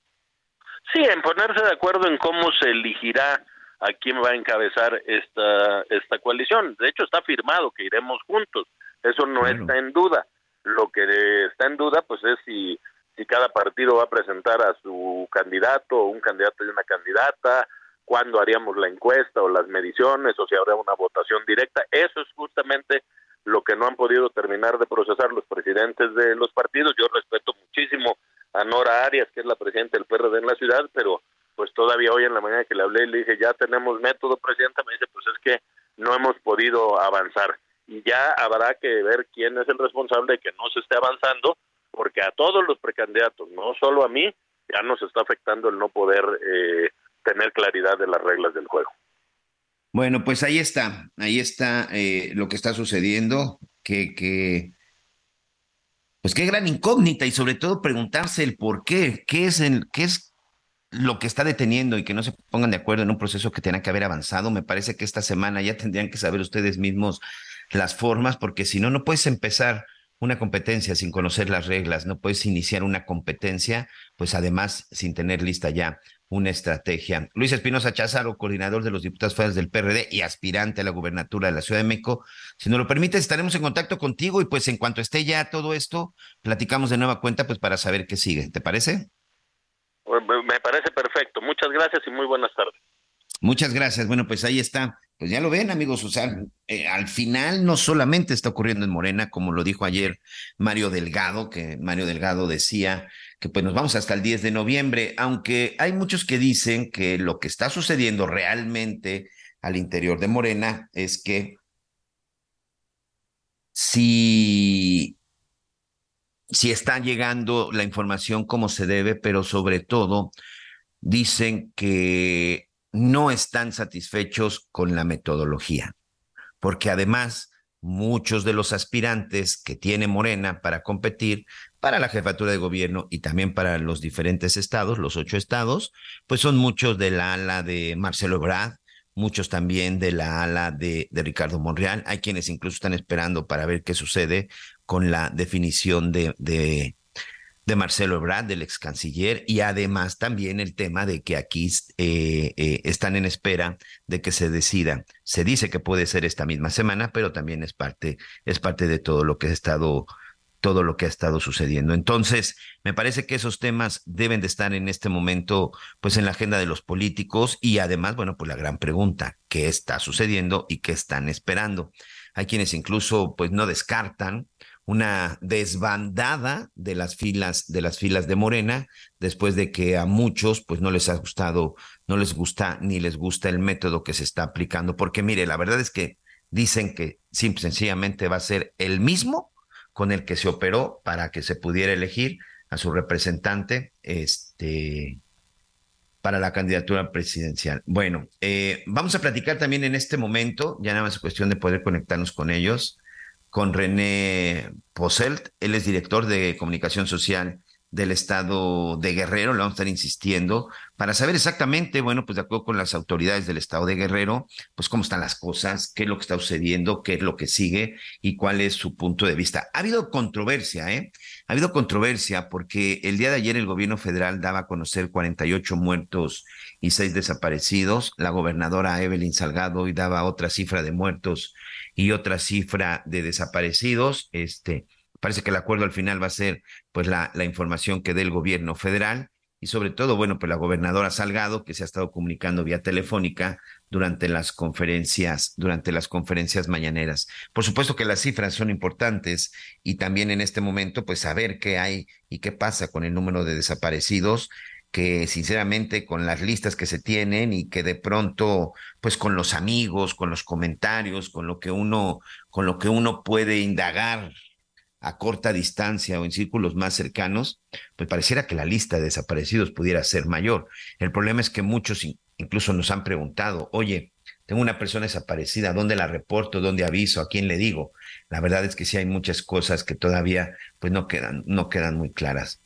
[SPEAKER 7] Sí, en ponerse de acuerdo en cómo se elegirá a quién va a encabezar esta, esta coalición. De hecho, está firmado que iremos juntos, eso no está en duda. Lo que está en duda, pues es si si cada partido va a presentar a su candidato o un candidato y una candidata, cuándo haríamos la encuesta o las mediciones o si habrá una votación directa. Eso es justamente lo que no han podido terminar de procesar los presidentes de los partidos. Yo respeto muchísimo a Nora Arias, que es la presidenta del PRD en la ciudad, pero pues todavía hoy en la mañana que le hablé le dije, ya tenemos método, presidenta, me dice, pues es que no hemos podido avanzar. Y ya habrá que ver quién es el responsable de que no se esté avanzando porque a todos los precandidatos, no solo a mí, ya nos está afectando el no poder eh, tener claridad de las reglas del juego.
[SPEAKER 4] Bueno, pues ahí está, ahí está eh, lo que está sucediendo, que, que, pues qué gran incógnita y sobre todo preguntarse el por qué, qué es, el, qué es lo que está deteniendo y que no se pongan de acuerdo en un proceso que tenga que haber avanzado. Me parece que esta semana ya tendrían que saber ustedes mismos las formas, porque si no, no puedes empezar una competencia sin conocer las reglas, no puedes iniciar una competencia, pues además sin tener lista ya una estrategia. Luis Espinosa Cházaro, coordinador de los diputados federales del PRD y aspirante a la gubernatura de la Ciudad de México. Si nos lo permite, estaremos en contacto contigo y pues en cuanto esté ya todo esto, platicamos de nueva cuenta pues para saber qué sigue. ¿Te parece?
[SPEAKER 7] Pues, me parece perfecto. Muchas gracias y muy buenas tardes.
[SPEAKER 4] Muchas gracias. Bueno, pues ahí está pues ya lo ven, amigos, o sea, eh, al final no solamente está ocurriendo en Morena, como lo dijo ayer Mario Delgado, que Mario Delgado decía que pues nos vamos hasta el 10 de noviembre, aunque hay muchos que dicen que lo que está sucediendo realmente al interior de Morena es que si, si está llegando la información como se debe, pero sobre todo dicen que no están satisfechos con la metodología, porque además muchos de los aspirantes que tiene Morena para competir para la jefatura de gobierno y también para los diferentes estados, los ocho estados, pues son muchos de la ala de Marcelo Ebrard, muchos también de la ala de, de Ricardo Monreal, hay quienes incluso están esperando para ver qué sucede con la definición de, de de Marcelo Ebrard, del ex canciller, y además también el tema de que aquí eh, eh, están en espera de que se decida. Se dice que puede ser esta misma semana, pero también es parte, es parte de todo lo que ha estado todo lo que ha estado sucediendo. Entonces, me parece que esos temas deben de estar en este momento, pues, en la agenda de los políticos y además, bueno, pues la gran pregunta, ¿qué está sucediendo y qué están esperando? Hay quienes incluso, pues, no descartan una desbandada de las filas de las filas de Morena después de que a muchos pues no les ha gustado, no les gusta ni les gusta el método que se está aplicando, porque mire, la verdad es que dicen que simple sencillamente va a ser el mismo con el que se operó para que se pudiera elegir a su representante este para la candidatura presidencial. Bueno, eh, vamos a platicar también en este momento, ya nada más es cuestión de poder conectarnos con ellos, con René Poselt. Él es director de comunicación social del estado de Guerrero, le vamos a estar insistiendo, para saber exactamente, bueno, pues de acuerdo con las autoridades del estado de Guerrero, pues cómo están las cosas, qué es lo que está sucediendo, qué es lo que sigue y cuál es su punto de vista. Ha habido controversia, ¿eh? Ha habido controversia porque el día de ayer el gobierno federal daba a conocer 48 muertos y 6 desaparecidos, la gobernadora Evelyn Salgado y daba otra cifra de muertos y otra cifra de desaparecidos, este Parece que el acuerdo al final va a ser pues la, la información que dé el gobierno federal. Y sobre todo, bueno, pues la gobernadora Salgado, que se ha estado comunicando vía telefónica durante las conferencias, durante las conferencias mañaneras. Por supuesto que las cifras son importantes y también en este momento, pues saber qué hay y qué pasa con el número de desaparecidos, que sinceramente con las listas que se tienen y que de pronto, pues con los amigos, con los comentarios, con lo que uno, con lo que uno puede indagar a corta distancia o en círculos más cercanos, pues pareciera que la lista de desaparecidos pudiera ser mayor. El problema es que muchos incluso nos han preguntado, oye, tengo una persona desaparecida, ¿dónde la reporto? ¿Dónde aviso? ¿A quién le digo? La verdad es que sí hay muchas cosas que todavía pues no quedan, no quedan muy claras.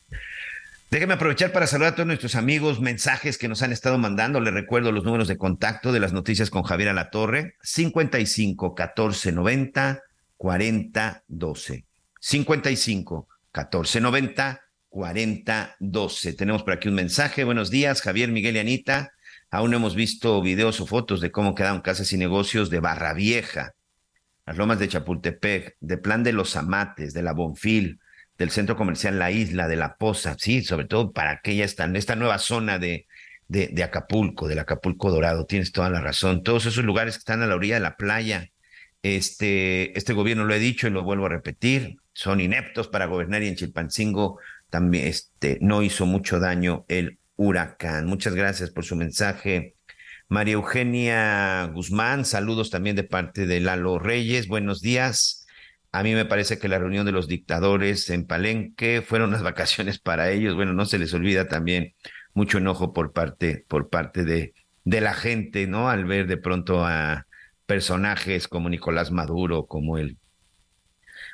[SPEAKER 4] Déjeme aprovechar para saludar a todos nuestros amigos, mensajes que nos han estado mandando. Les recuerdo los números de contacto de las noticias con Javier Alatorre, 55 14 90 40 12. 55 14 90 40 12. Tenemos por aquí un mensaje. Buenos días, Javier, Miguel y Anita. Aún hemos visto videos o fotos de cómo quedaron casas y negocios de Barra Vieja, las lomas de Chapultepec, de Plan de los Amates, de la Bonfil, del centro comercial La Isla, de La Poza, sí, sobre todo para aquella esta, esta nueva zona de, de, de Acapulco, del Acapulco Dorado. Tienes toda la razón. Todos esos lugares que están a la orilla de la playa. Este, este gobierno lo he dicho y lo vuelvo a repetir, son ineptos para gobernar y en Chilpancingo también este, no hizo mucho daño el huracán. Muchas gracias por su mensaje. María Eugenia Guzmán, saludos también de parte de Lalo Reyes. Buenos días. A mí me parece que la reunión de los dictadores en Palenque fueron unas vacaciones para ellos. Bueno, no se les olvida también mucho enojo por parte, por parte de, de la gente, ¿no? Al ver de pronto a personajes como Nicolás Maduro, como el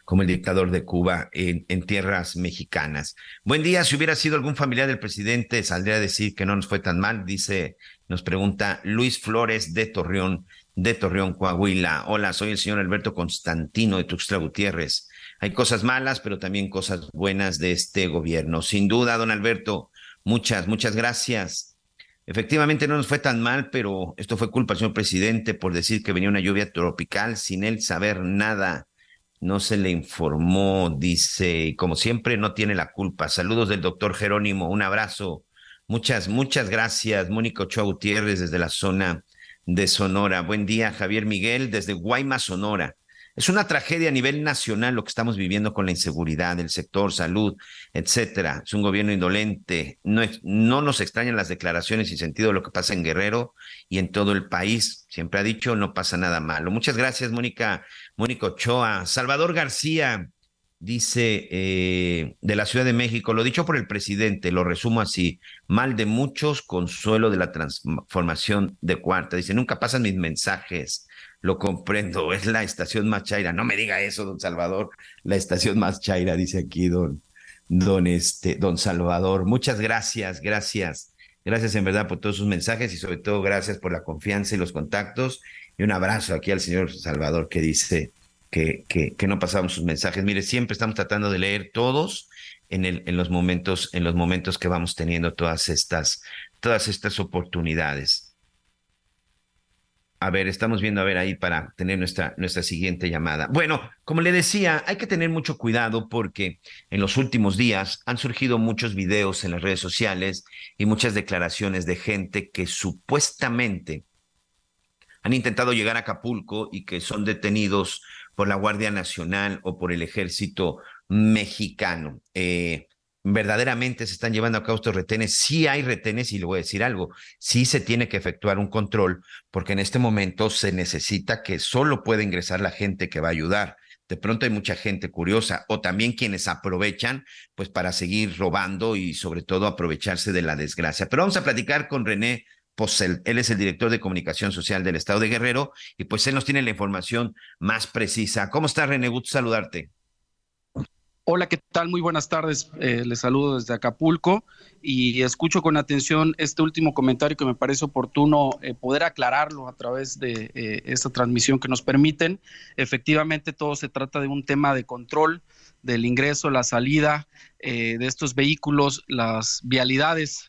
[SPEAKER 4] como el dictador de Cuba en, tierras mexicanas. Buen día, si hubiera sido algún familiar del presidente, saldría a decir que no nos fue tan mal, dice, nos pregunta Luis Flores de Torreón, de Torreón, Coahuila. Hola, soy el señor Alberto Constantino de Tuxtla Gutiérrez. Hay cosas malas, pero también cosas buenas de este gobierno. Sin duda, don Alberto, muchas, muchas gracias. Efectivamente no nos fue tan mal, pero esto fue culpa del señor presidente por decir que venía una lluvia tropical sin él saber nada no se le informó, dice, como siempre no tiene la culpa. Saludos del doctor Jerónimo, un abrazo. Muchas, muchas gracias, Mónica Ochoa Gutiérrez desde la zona de Sonora. Buen día, Javier Miguel, desde Guaymas, Sonora. Es una tragedia a nivel nacional lo que estamos viviendo con la inseguridad del sector salud, etcétera. Es un gobierno indolente. No, no nos extrañan las declaraciones y sentido de lo que pasa en Guerrero y en todo el país. Siempre ha dicho, no pasa nada malo. Muchas gracias, Mónica Mónico Ochoa. Salvador García dice eh, de la Ciudad de México, lo dicho por el presidente, lo resumo así, mal de muchos, consuelo de la transformación de cuarta. Dice, nunca pasan mis mensajes, lo comprendo, es la estación más chaira. No me diga eso, don Salvador, la estación más chaira, dice aquí don, don, este, don Salvador. Muchas gracias, gracias. Gracias en verdad por todos sus mensajes y sobre todo gracias por la confianza y los contactos y un abrazo aquí al señor Salvador que dice que, que, no pasamos sus mensajes. Mire, siempre estamos tratando de leer todos en, el, en, los momentos, en los momentos que vamos teniendo todas estas, todas estas oportunidades. A ver, estamos viendo a ver ahí para tener nuestra, nuestra siguiente llamada. Bueno, como le decía, hay que tener mucho cuidado porque en los últimos días han surgido muchos videos en las redes sociales y muchas declaraciones de gente que supuestamente han intentado llegar a Acapulco y que son detenidos por la Guardia Nacional o por el Ejército Mexicano. Eh, verdaderamente se están llevando a cabo estos retenes. Sí hay retenes y le voy a decir algo, sí se tiene que efectuar un control porque en este momento se necesita que solo pueda ingresar la gente que va a ayudar. De pronto hay mucha gente curiosa o también quienes aprovechan pues para seguir robando y sobre todo aprovecharse de la desgracia. Pero vamos a platicar con René Posel. Él es el director de comunicación social del Estado de Guerrero y pues él nos tiene la información más precisa. ¿Cómo está René? Gusto saludarte.
[SPEAKER 8] Hola, ¿qué tal? Muy buenas tardes. Eh, les saludo desde Acapulco y escucho con atención este último comentario que me parece oportuno eh, poder aclararlo a través de eh, esta transmisión que nos permiten. Efectivamente, todo se trata de un tema de control del ingreso, la salida de estos vehículos, las vialidades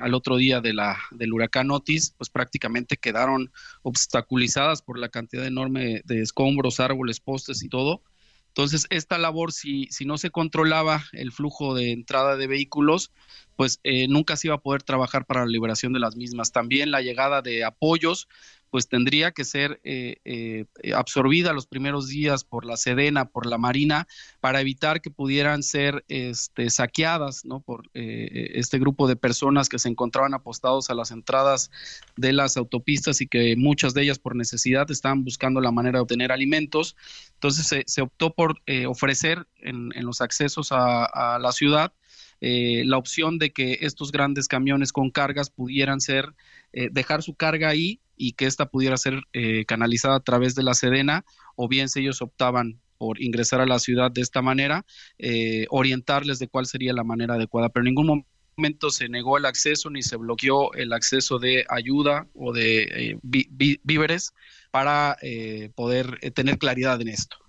[SPEAKER 8] al otro día de la, del huracán Otis, pues prácticamente quedaron obstaculizadas por la cantidad enorme de escombros, árboles, postes y todo entonces, esta labor, si, si no se controlaba el flujo de entrada de vehículos, pues eh, nunca se iba a poder trabajar para la liberación de las mismas. También la llegada de apoyos, pues tendría que ser eh, eh, absorbida los primeros días por la Sedena, por la Marina, para evitar que pudieran ser este, saqueadas ¿no? por eh, este grupo de personas que se encontraban apostados a las entradas de las autopistas y que muchas de ellas por necesidad estaban buscando la manera de obtener alimentos. Entonces se, optó por ofrecer en, los accesos a, la ciudad la opción de que estos grandes camiones con cargas pudieran ser, dejar su carga ahí y que ésta pudiera ser eh, canalizada a través de la Sedena, o bien si ellos optaban por ingresar a la ciudad de esta manera, eh, orientarles de cuál sería la manera adecuada. Pero en ningún momento se negó el acceso ni se bloqueó el acceso de ayuda o de eh, víveres para poder tener claridad en esto.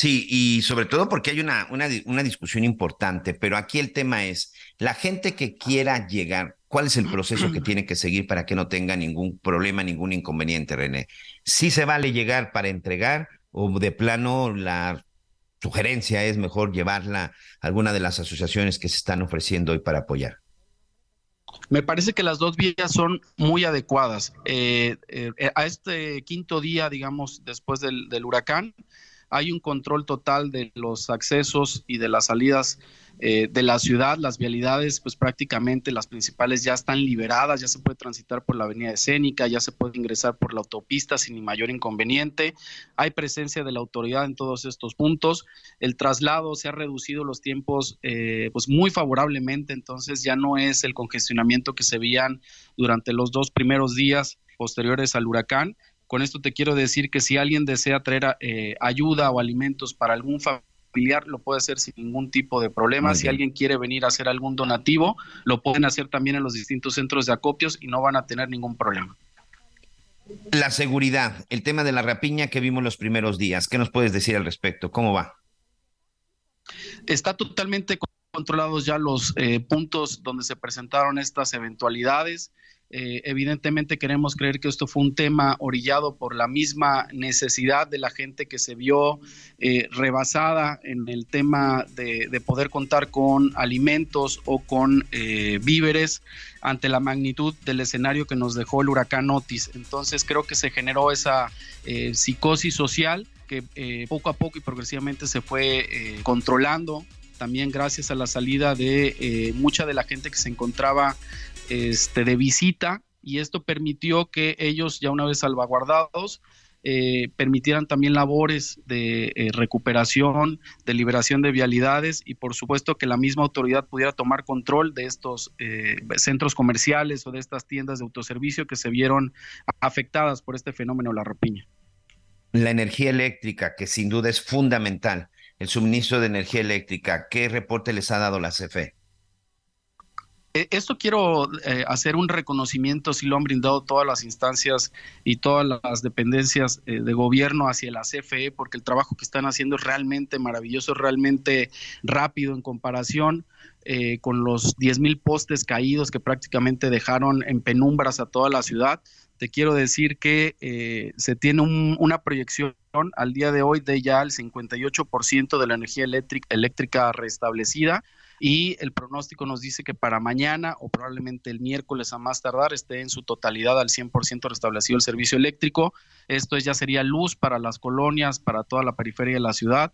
[SPEAKER 4] Sí, y sobre todo porque hay una, una, una discusión importante, pero aquí el tema es, la gente que quiera llegar, ¿Cuál es el proceso que tiene que seguir para que no tenga ningún problema, ningún inconveniente, René? ¿Sí se vale llegar para entregar o de plano la sugerencia es mejor llevarla a alguna de las asociaciones que se están ofreciendo hoy para apoyar?
[SPEAKER 8] Me parece que las dos vías son muy adecuadas. Eh, eh, a este quinto día, digamos, después del, del huracán, hay un control total de los accesos y de las salidas eh, de la ciudad, las vialidades, pues prácticamente las principales ya están liberadas, ya se puede transitar por la avenida escénica, ya se puede ingresar por la autopista sin mayor inconveniente. Hay presencia de la autoridad en todos estos puntos. El traslado se ha reducido los tiempos eh, pues muy favorablemente, entonces ya no es el congestionamiento que se veían durante los dos primeros días posteriores al huracán. Con esto te quiero decir que si alguien desea traer eh, ayuda o alimentos para algún familiar, lo puede hacer sin ningún tipo de problema. si alguien quiere venir a hacer algún donativo, lo pueden hacer también en los distintos centros de acopios y no van a tener ningún problema.
[SPEAKER 4] La seguridad, el tema de la rapiña que vimos los primeros días, ¿qué nos puedes decir al respecto? ¿Cómo va?
[SPEAKER 8] Está totalmente controlados ya los eh, puntos donde se presentaron estas eventualidades. Eh, evidentemente queremos creer que esto fue un tema orillado por la misma necesidad de la gente que se vio eh, rebasada en el tema de, poder contar con alimentos o con eh, víveres ante la magnitud del escenario que nos dejó el huracán Otis. Entonces creo que se generó esa psicosis social que poco a poco y progresivamente se fue controlando también gracias a la salida de mucha de la gente que se encontraba este, de visita y esto permitió que ellos, ya una vez salvaguardados, eh, permitieran también labores de eh, recuperación, de liberación de vialidades y por supuesto que la misma autoridad pudiera tomar control de estos eh, centros comerciales o de estas tiendas de autoservicio que se vieron afectadas por este fenómeno, la rapiña.
[SPEAKER 4] La energía eléctrica, que sin duda es fundamental, el suministro de energía eléctrica, ¿qué reporte les ha dado la CFE?
[SPEAKER 8] Eh, esto quiero eh, hacer un reconocimiento, si lo han brindado todas las instancias y todas las dependencias eh, de gobierno hacia la CFE, porque el trabajo que están haciendo es realmente maravilloso, realmente rápido en comparación con los 10 mil postes caídos que prácticamente dejaron en penumbras a toda la ciudad. Te quiero decir que se tiene una proyección al día de hoy de ya el 58% de la energía eléctrica, eléctrica restablecida y el pronóstico nos dice que para mañana o probablemente el miércoles a más tardar esté en su totalidad al 100% restablecido el servicio eléctrico. Esto ya sería luz para las colonias, para toda la periferia de la ciudad.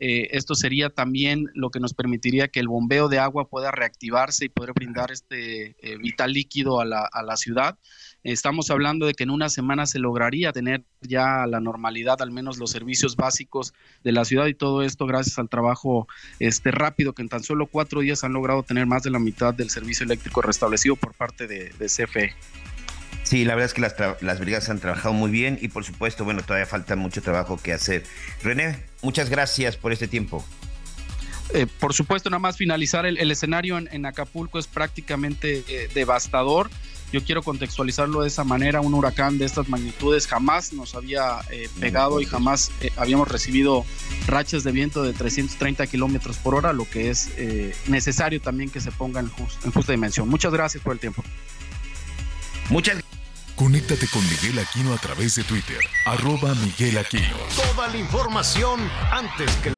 [SPEAKER 8] Eh, esto sería también lo que nos permitiría que el bombeo de agua pueda reactivarse y poder brindar este eh, vital líquido a la, a la ciudad. Estamos hablando de que en una semana se lograría tener ya la normalidad, al menos los servicios básicos de la ciudad y todo esto gracias al trabajo este rápido que en tan solo cuatro días han logrado tener más de la mitad del servicio eléctrico restablecido por parte de, CFE.
[SPEAKER 4] Sí, la verdad es que las, las, brigadas han trabajado muy bien y por supuesto, bueno, todavía falta mucho trabajo que hacer. René, muchas gracias por este tiempo.
[SPEAKER 8] Eh, por supuesto, nada más finalizar, el, escenario en, Acapulco es prácticamente eh, devastador. Yo quiero contextualizarlo de esa manera, un huracán de estas magnitudes jamás nos había eh, pegado y jamás eh, habíamos recibido rachas de viento de 330 kilómetros por hora, lo que es eh, necesario también que se ponga en, en justa dimensión. Muchas gracias por el tiempo.
[SPEAKER 4] Muchas
[SPEAKER 3] Conéctate con Miguel Aquino a través de Twitter, arroba Miguel Aquino.
[SPEAKER 1] Toda la información antes que...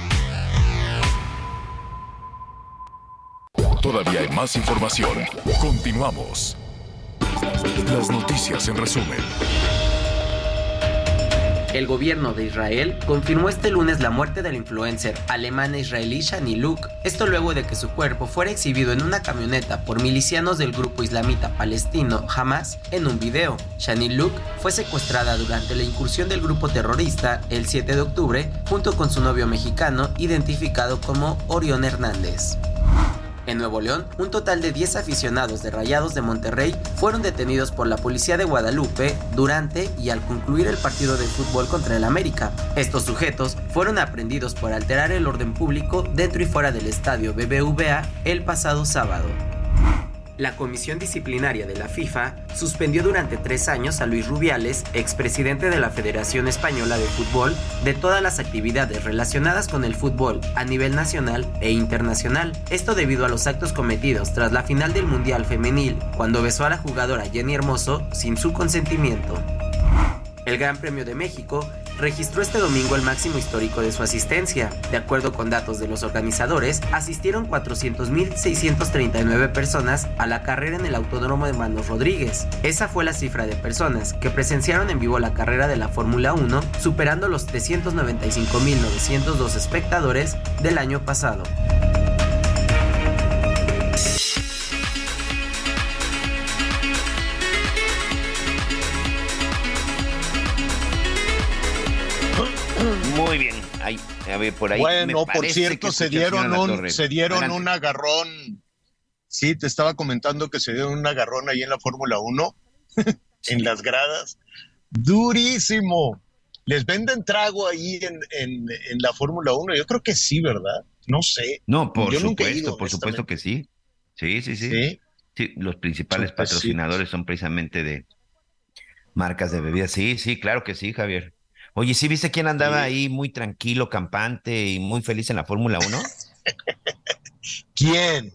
[SPEAKER 3] Todavía hay más información. Continuamos. Las noticias en resumen.
[SPEAKER 6] El gobierno de Israel confirmó este lunes la muerte del influencer alemán israelí Shani Luke, esto luego de que su cuerpo fuera exhibido en una camioneta por milicianos del grupo islamita palestino Hamas en un video. Shani Luke fue secuestrada durante la incursión del grupo terrorista el 7 de octubre junto con su novio mexicano identificado como Orión Hernández. En Nuevo León, un total de 10 aficionados de Rayados de Monterrey fueron detenidos por la policía de Guadalupe durante y al concluir el partido de fútbol contra el América. Estos sujetos fueron aprendidos por alterar el orden público dentro y fuera del estadio BBVA el pasado sábado. La Comisión Disciplinaria de la FIFA suspendió durante tres años a Luis Rubiales, expresidente de la Federación Española de Fútbol, de todas las actividades relacionadas con el fútbol a nivel nacional e internacional. Esto debido a los actos cometidos tras la final del Mundial Femenil, cuando besó a la jugadora Jenny Hermoso sin su consentimiento. El Gran Premio de México registró este domingo el máximo histórico de su asistencia. De acuerdo con datos de los organizadores, asistieron 400.639 personas a la carrera en el Autódromo de Manos Rodríguez. Esa fue la cifra de personas que presenciaron en vivo la carrera de la Fórmula 1, superando los 395.902 espectadores del año pasado.
[SPEAKER 4] Bien. a ver, por ahí.
[SPEAKER 9] Bueno, por cierto, se dieron, un, se dieron un agarrón. Sí, te estaba comentando que se dieron un agarrón ahí en la Fórmula 1, en las gradas. Durísimo. ¿Les venden trago ahí en, en, la Fórmula 1? Yo creo que sí, ¿verdad? No sé.
[SPEAKER 4] No, por supuesto, por supuesto que sí. Sí, sí, sí. Sí, los principales patrocinadores son precisamente de marcas de bebidas. Sí, sí, claro que sí, Javier. Oye, ¿sí viste quién andaba ahí muy tranquilo, campante y muy feliz en la Fórmula 1?
[SPEAKER 9] ¿Quién?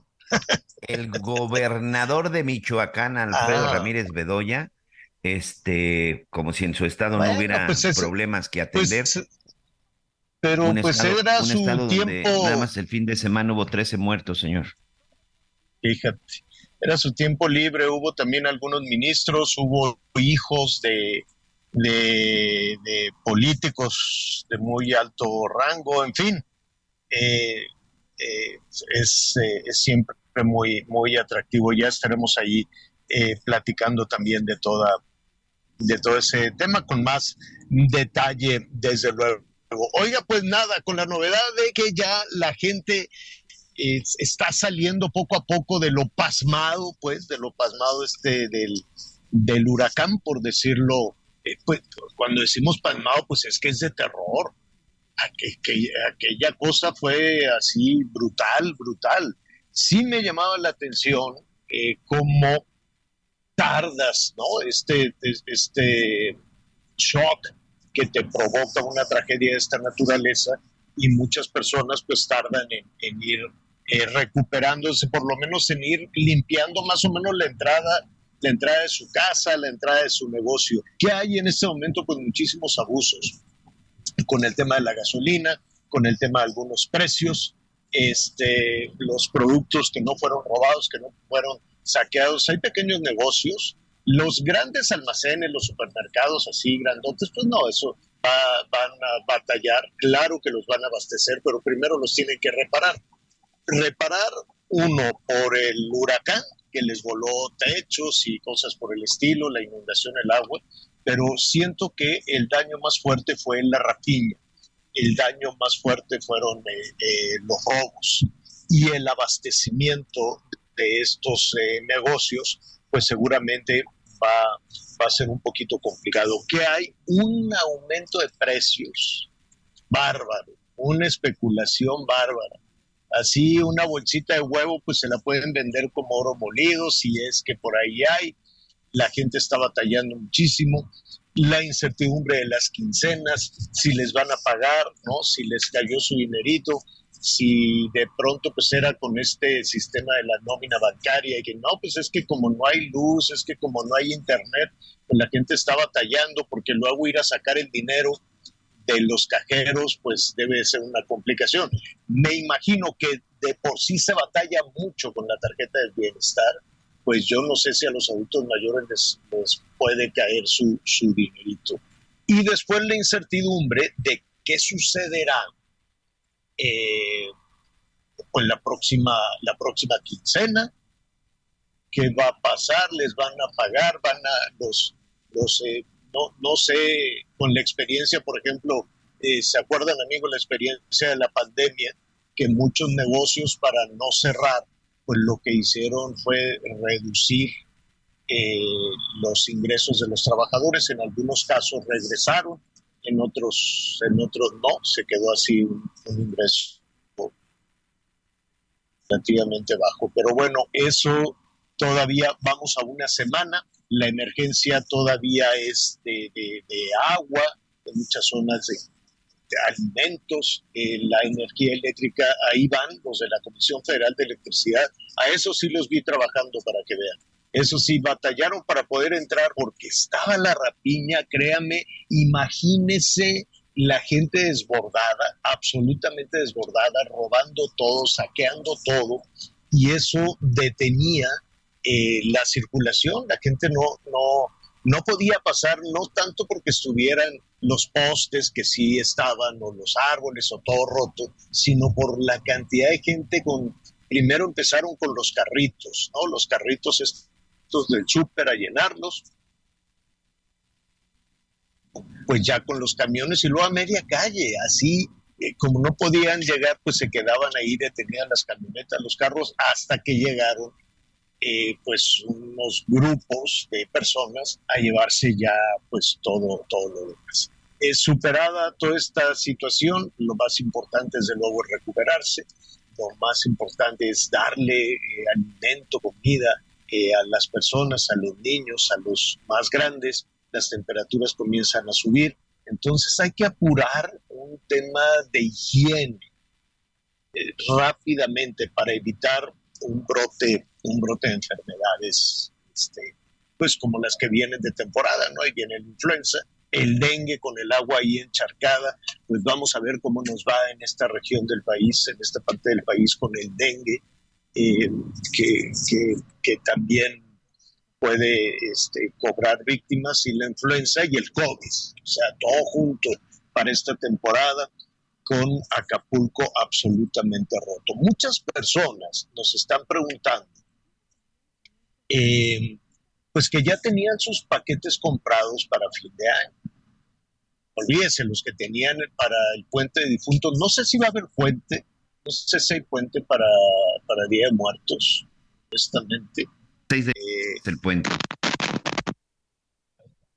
[SPEAKER 4] El gobernador de Michoacán, Alfredo ah. Ramírez Bedoya, este, como si en su estado no hubiera pues problemas que pues, atender.
[SPEAKER 9] pero pues era su tiempo.
[SPEAKER 4] Nada más el fin de semana hubo 13 muertos, señor.
[SPEAKER 9] Fíjate, era su tiempo libre, hubo también algunos ministros, hubo hijos de de, políticos de muy alto rango, en fin, eh, eh, es, eh, es, siempre muy, muy atractivo. Ya estaremos ahí platicando también de toda de todo ese tema con más detalle, desde luego. Oiga, pues nada, con la novedad de que ya la gente está saliendo poco a poco de lo pasmado, pues, de lo pasmado este del, del huracán, por decirlo eh, pues cuando decimos pasmado, pues es que es de terror. aquella cosa fue así brutal, brutal. Sí me llamaba la atención eh, cómo tardas, ¿no? Este, este shock que te provoca una tragedia de esta naturaleza y muchas personas pues tardan en, ir eh, recuperándose, por lo menos en ir limpiando más o menos la entrada la entrada de su casa, la entrada de su negocio. ¿Qué hay en este momento? Pues muchísimos abusos con el tema de la gasolina, con el tema de algunos precios, este, los productos que no fueron robados, que no fueron saqueados. Hay pequeños negocios. Los grandes almacenes, los supermercados así grandotes, pues no, eso van a batallar. Claro que los van a abastecer, pero primero los tienen que reparar. Reparar uno por el huracán, que les voló techos y cosas por el estilo, la inundación, el agua, pero siento que el daño más fuerte fue la rapiña, el daño más fuerte fueron eh, eh, los robos y el abastecimiento de estos eh, negocios, pues seguramente va a ser un poquito complicado. Que hay un aumento de precios bárbaro, una especulación bárbara Así una bolsita de huevo pues se la pueden vender como oro molido si es que por ahí hay. La gente está batallando muchísimo. La incertidumbre de las quincenas, si les van a pagar, ¿no? Si les cayó su dinerito, si de pronto pues era con este sistema de la nómina bancaria y que no, pues es que como no hay luz, es que como no hay internet, pues la gente está batallando porque luego ir a sacar el dinero de los cajeros, pues debe ser una complicación. Me imagino que de por sí se batalla mucho con la tarjeta del bienestar, pues yo no sé si a los adultos mayores les, puede caer su, su dinerito. Y después la incertidumbre de qué sucederá eh, pues la próxima, la próxima quincena, qué va a pasar, les van a pagar, van a los, los eh, no, sé, con la experiencia, por ejemplo, eh, ¿se acuerdan, amigos, la experiencia de la pandemia? Que muchos negocios para no cerrar, pues lo que hicieron fue reducir eh, los ingresos de los trabajadores. En algunos casos regresaron, en otros, en otros no, se quedó así un, un ingreso relativamente bajo. Pero bueno, eso todavía vamos a una semana la emergencia todavía es de, agua, de muchas zonas de, alimentos, eh, la energía eléctrica, ahí van los de la Comisión Federal de Electricidad, a eso sí los vi trabajando para que vean. Eso sí, batallaron para poder entrar porque estaba la rapiña, créame, imagínese la gente desbordada, absolutamente desbordada, robando todo, saqueando todo, y eso detenía eh, la circulación, la gente no, no, no podía pasar, no tanto porque estuvieran los postes que sí estaban, o los árboles, o todo roto, sino por la cantidad de gente con, primero empezaron con los carritos, ¿no? Los carritos estos del súper a llenarlos, pues ya con los camiones y luego a media calle, así eh, como no podían llegar, pues se quedaban ahí detenidas las camionetas, los carros, hasta que llegaron eh, pues unos grupos de personas a llevarse ya pues todo, todo lo demás. Es superada toda esta situación, lo más importante desde luego es recuperarse, lo más importante es darle eh, alimento, comida eh, a las personas, a los niños, a los más grandes, las temperaturas comienzan a subir, entonces hay que apurar un tema de higiene rápidamente para evitar un brote, un brote de enfermedades, este, pues como las que vienen de temporada, ¿no? Ahí viene la influenza, el dengue con el agua ahí encharcada, pues vamos a ver cómo nos va en esta región del país, en esta parte del país con el dengue, eh, que, que, también puede este, cobrar víctimas y la influenza y el COVID, o sea, todo junto para esta temporada con Acapulco absolutamente roto. Muchas personas nos están preguntando, eh, pues que ya tenían sus paquetes comprados para fin de año. Olvídense, los que tenían para el puente de difuntos, no sé si va a haber puente, no sé si hay puente para, para Día de Muertos, honestamente.
[SPEAKER 4] Seis de, el puente.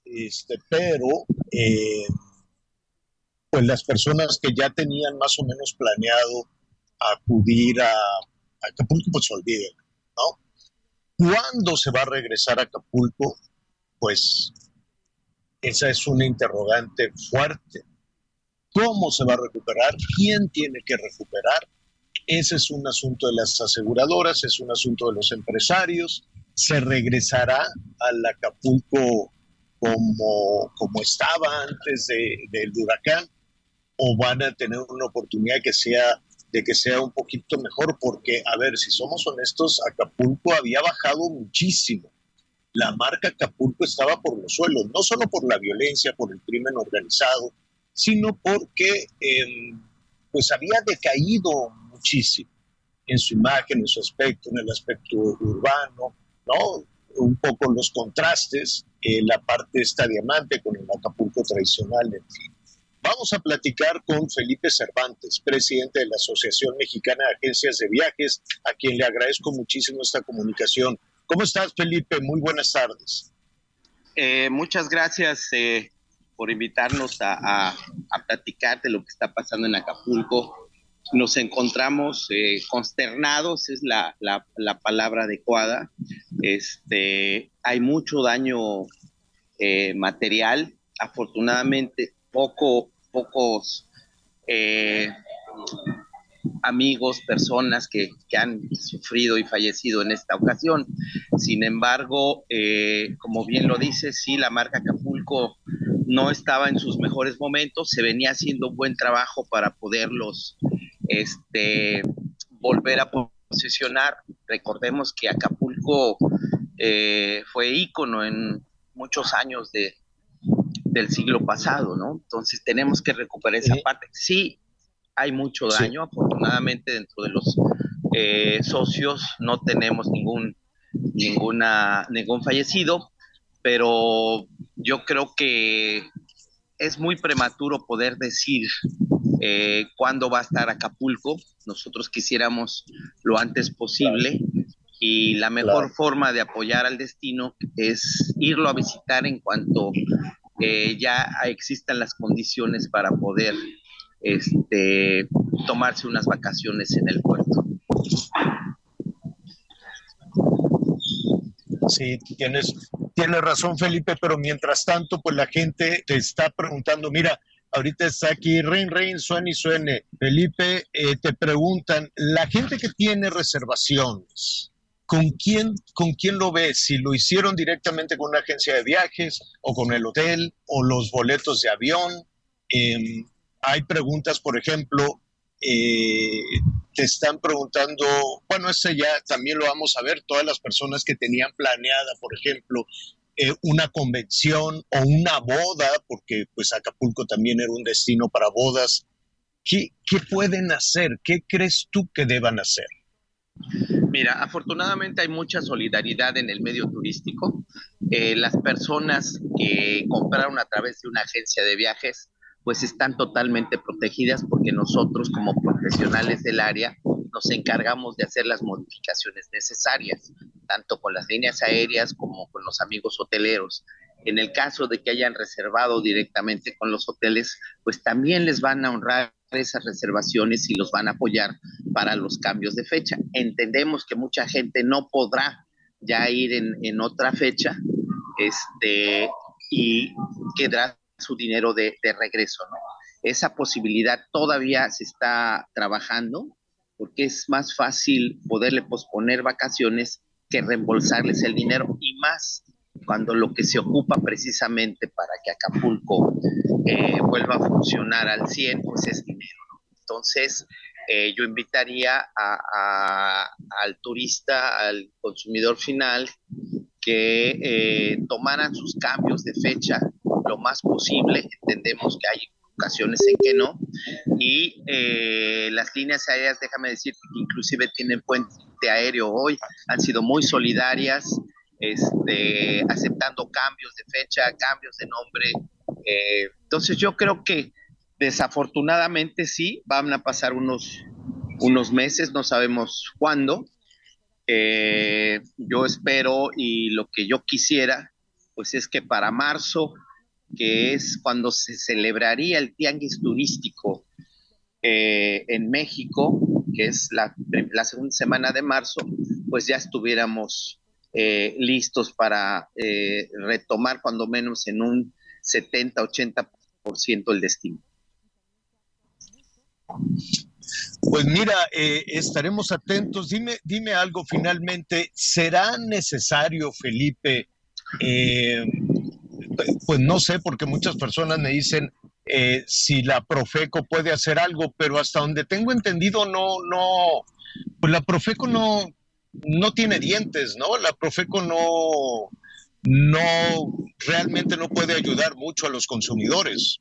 [SPEAKER 9] este, pero eh, pues las personas que ya tenían más o menos planeado acudir a, Acapulco, pues olviden, ¿no? ¿Cuándo se va a regresar a Acapulco? Pues esa es una interrogante fuerte. ¿Cómo se va a recuperar? ¿Quién tiene que recuperar? Ese es un asunto de las aseguradoras, es un asunto de los empresarios. ¿Se regresará al Acapulco como, como estaba antes del huracán? ¿O van a tener una oportunidad que sea, de que sea un poquito mejor? Porque, a ver, si somos honestos, Acapulco había bajado muchísimo. La marca Acapulco estaba por los suelos, no solo por la violencia, por el crimen organizado, sino porque em, pues había decaído muchísimo en su imagen, en su aspecto, en el aspecto urbano, ¿no? Un poco los contrastes, eh, la parte esta diamante con el Acapulco tradicional, en fin. Vamos a platicar con Felipe Cervantes, presidente de la Asociación Mexicana de Agencias de Viajes, a quien le agradezco muchísimo esta comunicación. ¿Cómo estás, Felipe? Muy buenas tardes.
[SPEAKER 10] Eh, muchas gracias eh, por invitarnos a, platicar de lo que está pasando en Acapulco. Nos encontramos eh, consternados, es la, palabra adecuada. Este, hay mucho daño material. Afortunadamente, poco, pocos eh, amigos, personas que, han sufrido y fallecido en esta ocasión. Sin embargo, eh, como bien lo dice, sí, la marca Acapulco no estaba en sus mejores momentos, se venía haciendo un buen trabajo para poderlos este, volver a posicionar. Recordemos que Acapulco eh, fue ícono en muchos años de, del siglo pasado, ¿no? Entonces tenemos que recuperar esa parte. Sí, hay mucho daño. Afortunadamente dentro de los eh, socios no tenemos ningún, ninguna, ningún fallecido, pero yo creo que es muy prematuro poder decir eh, cuándo va a estar Acapulco. Nosotros quisiéramos lo antes posible y la mejor forma de apoyar al destino es irlo a visitar en cuanto eh, ya existan las condiciones para poder este, tomarse unas vacaciones en el puerto.
[SPEAKER 9] Sí, tienes, tienes razón, Felipe, pero mientras tanto, pues la gente te está preguntando, mira, ahorita está aquí, Rein, Rein, suene y suene. Felipe, eh, te preguntan, la gente que tiene reservaciones, ¿con quién, ¿con quién lo ves? Si lo hicieron directamente con una agencia de viajes o con el hotel o los boletos de avión. Eh, hay preguntas, por ejemplo, eh, te están preguntando, bueno, este ya también lo vamos a ver, todas las personas que tenían planeada, por ejemplo, eh, una convención o una boda, porque pues Acapulco también era un destino para bodas, ¿qué, qué pueden hacer? ¿Qué crees tú que deban hacer?
[SPEAKER 10] Mira, afortunadamente hay mucha solidaridad en el medio turístico. Eh, las personas que compraron a través de una agencia de viajes pues están totalmente protegidas porque nosotros como profesionales del área nos encargamos de hacer las modificaciones necesarias, tanto con las líneas aéreas como con los amigos hoteleros. En el caso de que hayan reservado directamente con los hoteles, pues también les van a honrar esas reservaciones y los van a apoyar para los cambios de fecha. Entendemos que mucha gente no podrá ya ir en, otra fecha este, y quedará su dinero de, regreso, ¿no? Esa posibilidad todavía se está trabajando porque es más fácil poderle posponer vacaciones que reembolsarles el dinero y más cuando lo que se ocupa precisamente para que Acapulco eh, vuelva a funcionar al 100, pues es dinero. Entonces, eh, yo invitaría al turista, al consumidor final, que eh, tomaran sus cambios de fecha lo más posible. Entendemos que hay ocasiones en que no. Y eh, las líneas aéreas, déjame decir, que inclusive tienen puente aéreo hoy, han sido muy solidarias, este, aceptando cambios de fecha, cambios de nombre. Eh, entonces yo creo que desafortunadamente sí, van a pasar unos, unos meses, no sabemos cuándo. Eh, yo espero y lo que yo quisiera pues es que para marzo, que es cuando se celebraría el tianguis turístico eh, en México, que es la, segunda semana de marzo, pues ya estuviéramos eh, listos para eh, retomar cuando menos en un 70-80% el destino.
[SPEAKER 9] Pues mira, eh, estaremos atentos. Dime, dime algo finalmente. ¿Será necesario, Felipe? pues no sé, porque muchas personas me dicen si la Profeco puede hacer algo, pero hasta donde tengo entendido, no, no, pues la Profeco no, no tiene dientes, ¿no? La Profeco no, no, realmente no puede ayudar mucho a los consumidores.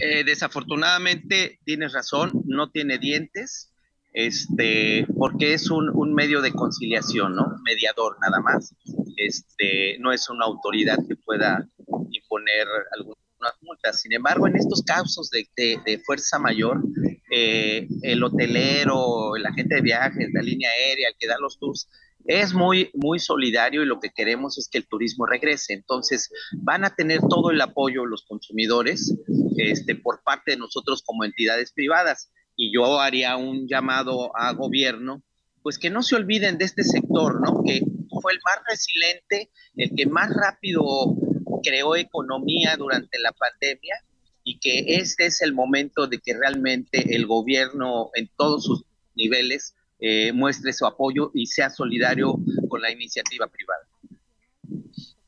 [SPEAKER 10] Eh, desafortunadamente, tienes razón, no tiene dientes, este, porque es un, un, medio de conciliación, ¿no? Mediador nada más. Este, no es una autoridad que pueda imponer alguna multas. Sin embargo, en estos casos de, de, fuerza mayor, eh, el hotelero, el agente de viajes, la línea aérea, el que da los tours, es muy, muy solidario y lo que queremos es que el turismo regrese. Entonces, van a tener todo el apoyo los consumidores este, por parte de nosotros como entidades privadas. Y yo haría un llamado a gobierno, pues que no se olviden de este sector, ¿no? Que fue el más resiliente, el que más rápido creó economía durante la pandemia y que este es el momento de que realmente el gobierno en todos sus niveles eh, muestre su apoyo y sea solidario con la iniciativa privada.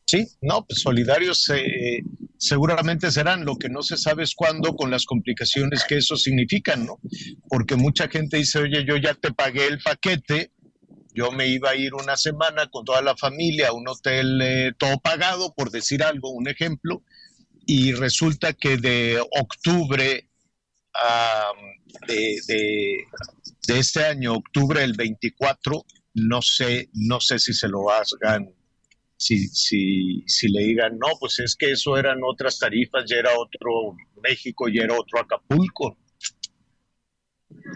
[SPEAKER 9] Sí, no, pues solidarios eh, seguramente serán, lo que no se sabe es cuándo con las complicaciones que eso significan, ¿no? Porque mucha gente dice, oye, yo ya te pagué el paquete, yo me iba a ir una semana con toda la familia a un hotel eh, todo pagado, por decir algo, un ejemplo, y resulta que de octubre de, de, este año, octubre del 24, no sé, no sé si se lo hagan, si, si, si le digan, no, pues es que eso eran otras tarifas, ya era otro México, ya era otro Acapulco.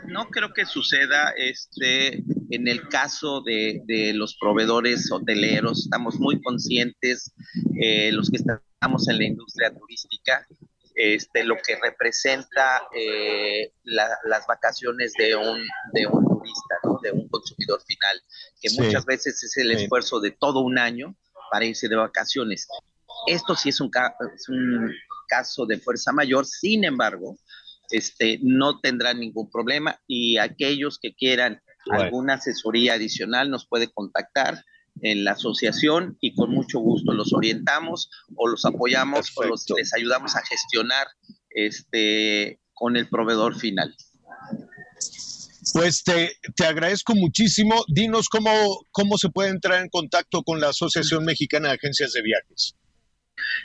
[SPEAKER 10] No creo que suceda este en el caso de, los proveedores hoteleros. Estamos muy conscientes, eh, los que estamos en la industria turística, este, lo que representa eh, las vacaciones de un, de un turista, de un consumidor final, que muchas veces es el esfuerzo de todo un año para irse de vacaciones. Esto sí es un, es un caso de fuerza mayor, sin embargo, este, no tendrán ningún problema y aquellos que quieran alguna asesoría adicional nos puede contactar en la asociación y con mucho gusto los orientamos o los apoyamos o los, les ayudamos a gestionar este, con el proveedor final.
[SPEAKER 9] Pues te, te, agradezco muchísimo. Dinos cómo, cómo se puede entrar en contacto con la Asociación Mexicana de Agencias de Viajes.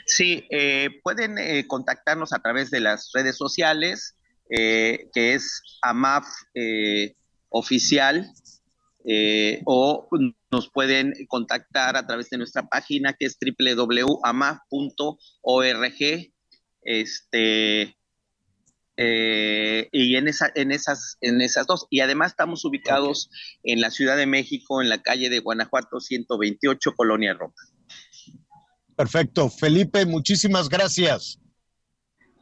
[SPEAKER 10] Sí, eh, pueden eh, contactarnos a través de las redes sociales, eh, que es AMAF oficial, o nos pueden contactar a través de nuestra página que es www.amaf.org. Este, y en, esa, en, esas, en esas dos. Y además estamos ubicados en la Ciudad de México, en la calle de Guanajuato 128, Colonia Roma.
[SPEAKER 9] Perfecto. Felipe, muchísimas gracias.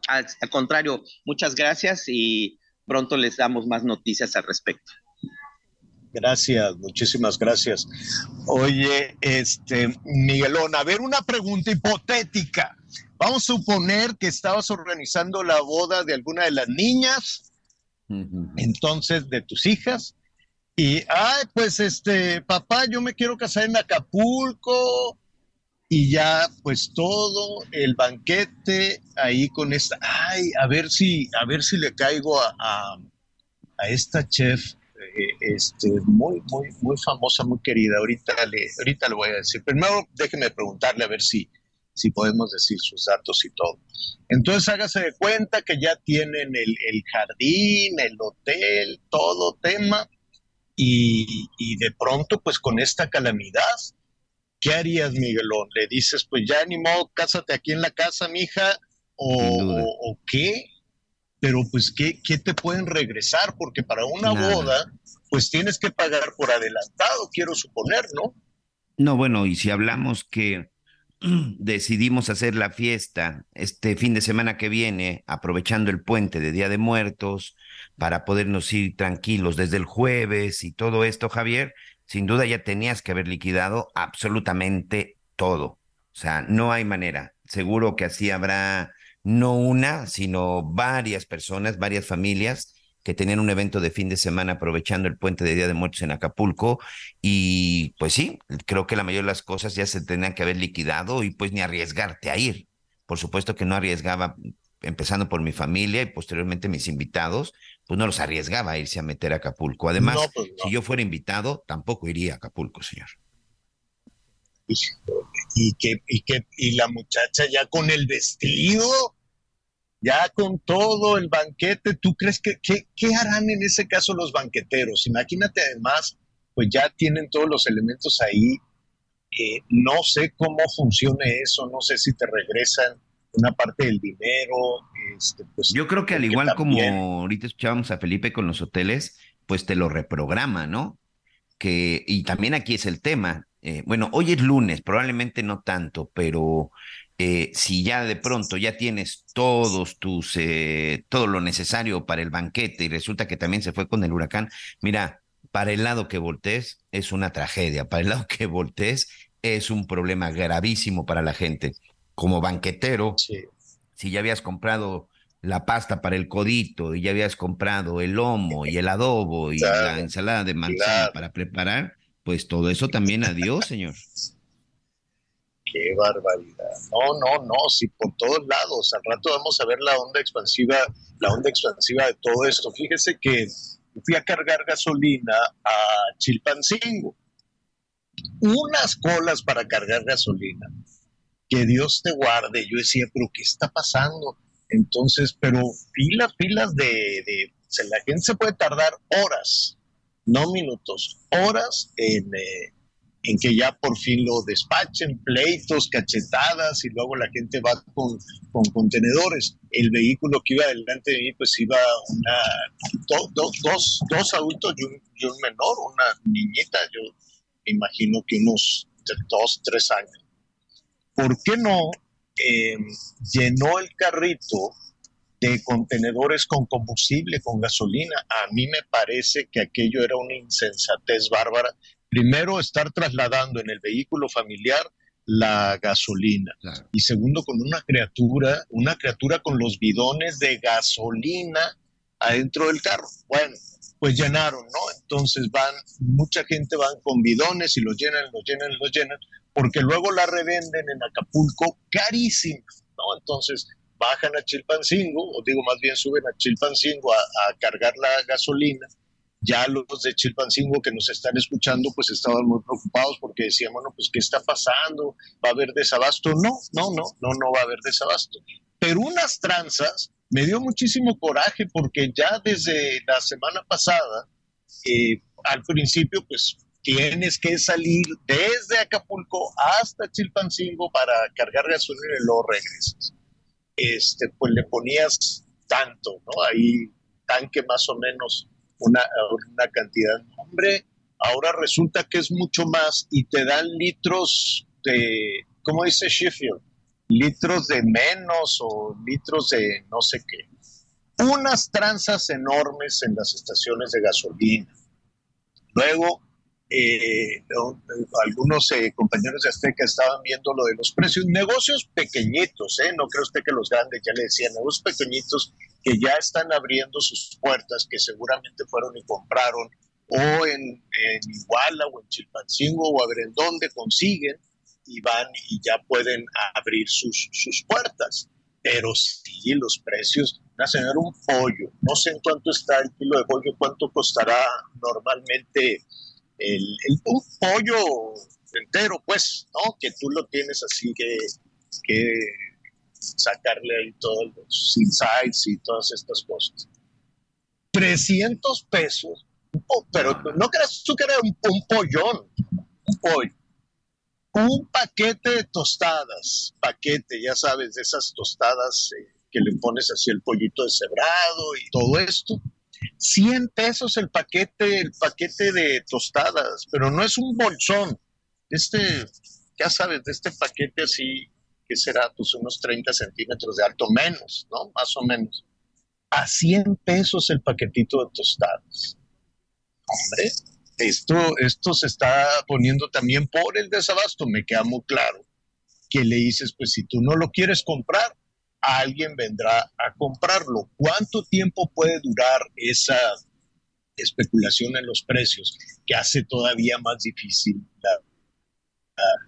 [SPEAKER 10] Al, contrario, muchas gracias y pronto les damos más noticias al respecto.
[SPEAKER 9] Gracias, muchísimas gracias. Oye, este, Miguelón, a ver, una pregunta hipotética. Vamos a suponer que estabas organizando la boda de alguna de las niñas, entonces de tus hijas, y, ay, pues este, papá, yo me quiero casar en Acapulco, y ya pues todo el banquete ahí con esta, ay, a ver si, a ver si le caigo a, a, esta chef, eh, este, muy, muy, muy famosa, muy querida, ahorita le, ahorita le voy a decir, primero déjeme preguntarle a ver si, si podemos decir sus datos y todo. Entonces hágase de cuenta que ya tienen el, el jardín, el hotel, todo tema, y, y de pronto pues con esta calamidad, ¿qué harías, Miguelón? ¿Le dices, pues ya ni modo, cásate aquí en la casa, mija? ¿O, o, qué? Pero pues, ¿qué, ¿qué, te pueden regresar? Porque para una boda, pues tienes que pagar por adelantado, quiero suponer, ¿no?
[SPEAKER 4] No, bueno, y si hablamos que decidimos hacer la fiesta este fin de semana que viene, aprovechando el puente de Día de Muertos, para podernos ir tranquilos desde el jueves y todo esto, Javier, sin duda ya tenías que haber liquidado absolutamente todo. O sea, no hay manera. Seguro que así habrá no una, sino varias personas, varias familias que tenían un evento de fin de semana aprovechando el puente de Día de Muertos en Acapulco. Y pues sí, creo que la mayoría de las cosas ya se tenían que haber liquidado y pues ni arriesgarte a ir. Por supuesto que no arriesgaba, empezando por mi familia y posteriormente mis invitados, pues no los arriesgaba a irse a meter a Acapulco. Además, pues, si yo fuera invitado, tampoco iría a Acapulco, señor.
[SPEAKER 9] Y, que, y, que, y la muchacha ya con el vestido, ya con todo el banquete, ¿tú crees que qué, harán en ese caso los banqueteros? Imagínate además, pues ya tienen todos los elementos ahí. Eh, no sé cómo funcione eso, no sé si te regresan una parte del dinero. Este, pues,
[SPEAKER 4] Yo creo que al igual como ahorita escuchábamos a Felipe con los hoteles, pues te lo reprograma, ¿no? Que, y también aquí es el tema. Eh, bueno, hoy es lunes, probablemente no tanto, pero eh, si ya de pronto ya tienes todos tus, eh, todo lo necesario para el banquete y resulta que también se fue con el huracán, mira, para el lado que voltees es una tragedia, para el lado que voltees es un problema gravísimo para la gente. Como banquetero, si ya habías comprado la pasta para el codito y ya habías comprado el lomo y el adobo y la ensalada de manzana para preparar, pues todo eso también adiós, señor.
[SPEAKER 9] Qué barbaridad. No, no, no, sí, por todos lados. Al rato vamos a ver la onda expansiva, la onda expansiva de todo esto. Fíjese que fui a cargar gasolina a Chilpancingo. Unas colas para cargar gasolina. Que Dios te guarde. Yo decía, pero ¿qué está pasando? Entonces, pero filas, filas de, de la gente se puede tardar horas, no minutos, horas en, eh, en que ya por fin lo despachen, pleitos, cachetadas y luego la gente va con, con contenedores. El vehículo que iba delante de mí pues iba una, dos, dos adultos y un, menor, una niñita, yo me imagino que unos dos, tres años. ¿Por qué no em, llenó el carrito de contenedores con combustible, con gasolina? A mí me parece que aquello era una insensatez bárbara primero, estar trasladando en el vehículo familiar la gasolina. Y segundo, con una criatura, una criatura con los bidones de gasolina adentro del carro. Bueno, pues llenaron, ¿no? Entonces van, mucha gente van con bidones y los llenan, los llenan, los llenan, porque luego la revenden en Acapulco carísimo, ¿no? Entonces bajan a Chilpancingo, o digo más bien suben a Chilpancingo a cargar la gasolina ya los de Chilpancingo que nos están escuchando pues estaban muy preocupados porque decían, bueno, pues ¿qué está pasando? ¿Va a haber desabasto? No, no, no, no, no va a haber desabasto. Pero unas tranzas me dio muchísimo coraje porque ya desde la semana pasada, eh, al principio pues tienes que salir desde Acapulco hasta Chilpancingo para cargar gasolina y luego regresas. Este, pues le ponías tanto, ¿no? Ahí tanque más o menos una, una cantidad. Hombre, ahora resulta que es mucho más y te dan litros de, ¿cómo dice Sheffield? Litros de menos o litros de no sé qué. Unas tranzas enormes en las estaciones de gasolina. Luego, eh, algunos eh, compañeros de Azteca estaban viendo lo de los precios. Negocios pequeñitos, ¿eh? no creo usted que los grandes, ya le decía, negocios pequeñitos que ya están abriendo sus puertas, que seguramente fueron y compraron, o en, en Iguala o en Chilpancingo o a ver en dónde consiguen y van y ya pueden abrir sus, sus puertas. Pero sí, los precios, a tener un pollo, no sé en cuánto está el kilo de pollo, cuánto costará normalmente el, un pollo entero, pues, ¿no? Que tú lo tienes así que, que sacarle ahí todos los insights y todas estas cosas. 300 pesos, pero no creas tú que era un, pollón, un pollo. Un paquete de tostadas, paquete, ya sabes, de esas tostadas eh, que le pones así el pollito deshebrado y todo esto. 100 pesos el paquete, el paquete de tostadas, pero no es un bolsón. Este ya sabes, de este paquete así, que será pues unos 30 centímetros de alto, menos, ¿no? Más o menos. A 100 pesos el paquetito de tostadas. Hombre, esto, esto se está poniendo también por el desabasto, me queda muy claro. Que le dices, pues si tú no lo quieres comprar, alguien vendrá a comprarlo. ¿Cuánto tiempo puede durar esa especulación en los precios que hace todavía más difícil la,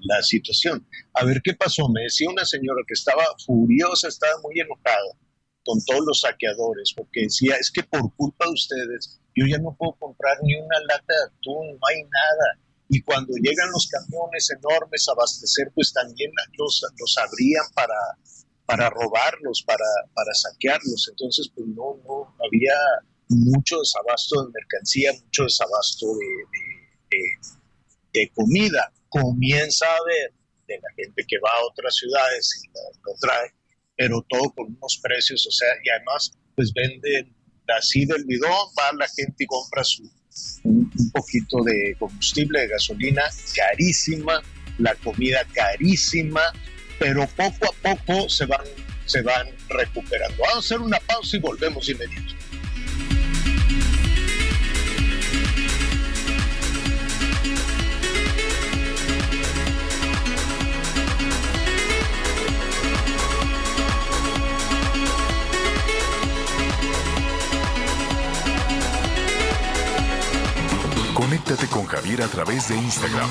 [SPEAKER 9] la, situación? A ver qué pasó. Me decía una señora que estaba furiosa, estaba muy enojada con todos los saqueadores, porque decía, es que por culpa de ustedes, yo ya no puedo comprar ni una lata de atún, no hay nada. Y cuando llegan los camiones enormes a abastecer, pues también los, los abrían para, para robarlos, para, para saquearlos. Entonces, pues no, no había mucho desabasto de mercancía, mucho desabasto de, de, comida. Comienza a haber de la gente que va a otras ciudades y lo, trae, pero todo con unos precios, o sea, y además, pues venden así del bidón, va la gente y compra su, un, un poquito de combustible, de gasolina carísima, la comida carísima, pero poco a poco se van, se van recuperando. Vamos a hacer una pausa y volvemos inmediato.
[SPEAKER 3] Conéctate con Javier a través de Instagram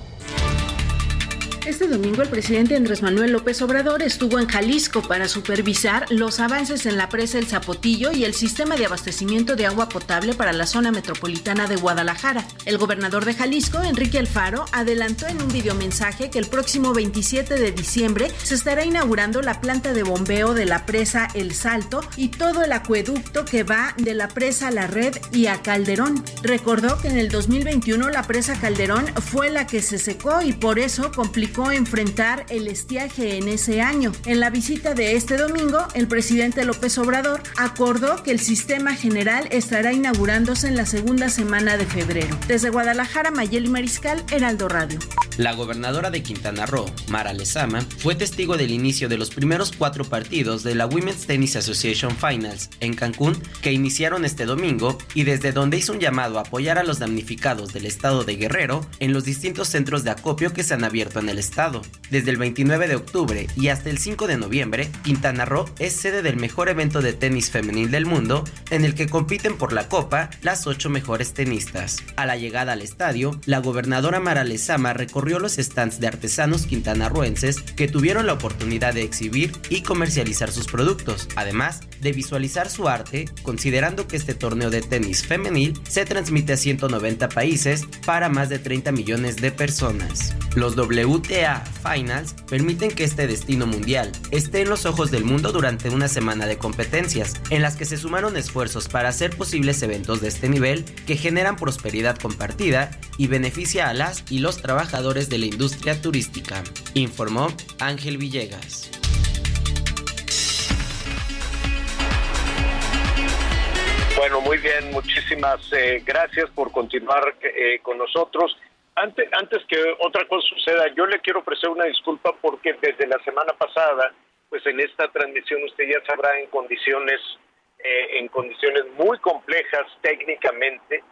[SPEAKER 11] Este domingo el presidente Andrés Manuel López Obrador estuvo en Jalisco para supervisar los avances en la presa El Zapotillo y el sistema de abastecimiento de agua potable para la zona metropolitana de Guadalajara. El gobernador de Jalisco, Enrique Alfaro, adelantó en un videomensaje que el próximo 27 de diciembre se estará inaugurando la planta de bombeo de la presa El Salto y todo el acueducto que va de la presa a la red y a Calderón. Recordó que en el 2021 la presa Calderón fue la que se secó y por eso complicó enfrentar el estiaje en ese año. En la visita de este domingo, el presidente López Obrador acordó que el sistema general estará inaugurándose en la segunda semana de febrero. Desde Guadalajara, Mayeli Mariscal, Heraldo Radio.
[SPEAKER 6] La gobernadora de Quintana Roo, Mara Lezama, fue testigo del inicio de los primeros cuatro partidos de la Women's Tennis Association Finals en Cancún que iniciaron este domingo y desde donde hizo un llamado a apoyar a los damnificados del estado de Guerrero en los distintos centros de acopio que se han abierto en el estado. Desde el 29 de octubre y hasta el 5 de noviembre, Quintana Roo es sede del mejor evento de tenis femenil del mundo, en el que compiten por la copa las ocho mejores tenistas. A la llegada al estadio, la gobernadora Mara Lezama recorrió los stands de artesanos quintanarroenses que tuvieron la oportunidad de exhibir y comercializar sus productos, además de visualizar su arte, considerando que este torneo de tenis femenil se transmite a 190 países para más de 30 millones de personas. Los WT WTA Finals permiten que este destino mundial esté en los ojos del mundo durante una semana de competencias, en las que se sumaron esfuerzos para hacer posibles eventos de este nivel que generan prosperidad compartida y beneficia a las y los trabajadores de la industria turística, informó Ángel Villegas.
[SPEAKER 12] Bueno, muy bien, muchísimas eh, gracias por continuar eh, con nosotros. Antes, antes que otra cosa suceda, yo le quiero ofrecer una disculpa porque desde la semana pasada, pues en esta transmisión usted ya sabrá en condiciones, eh, en condiciones muy complejas técnicamente,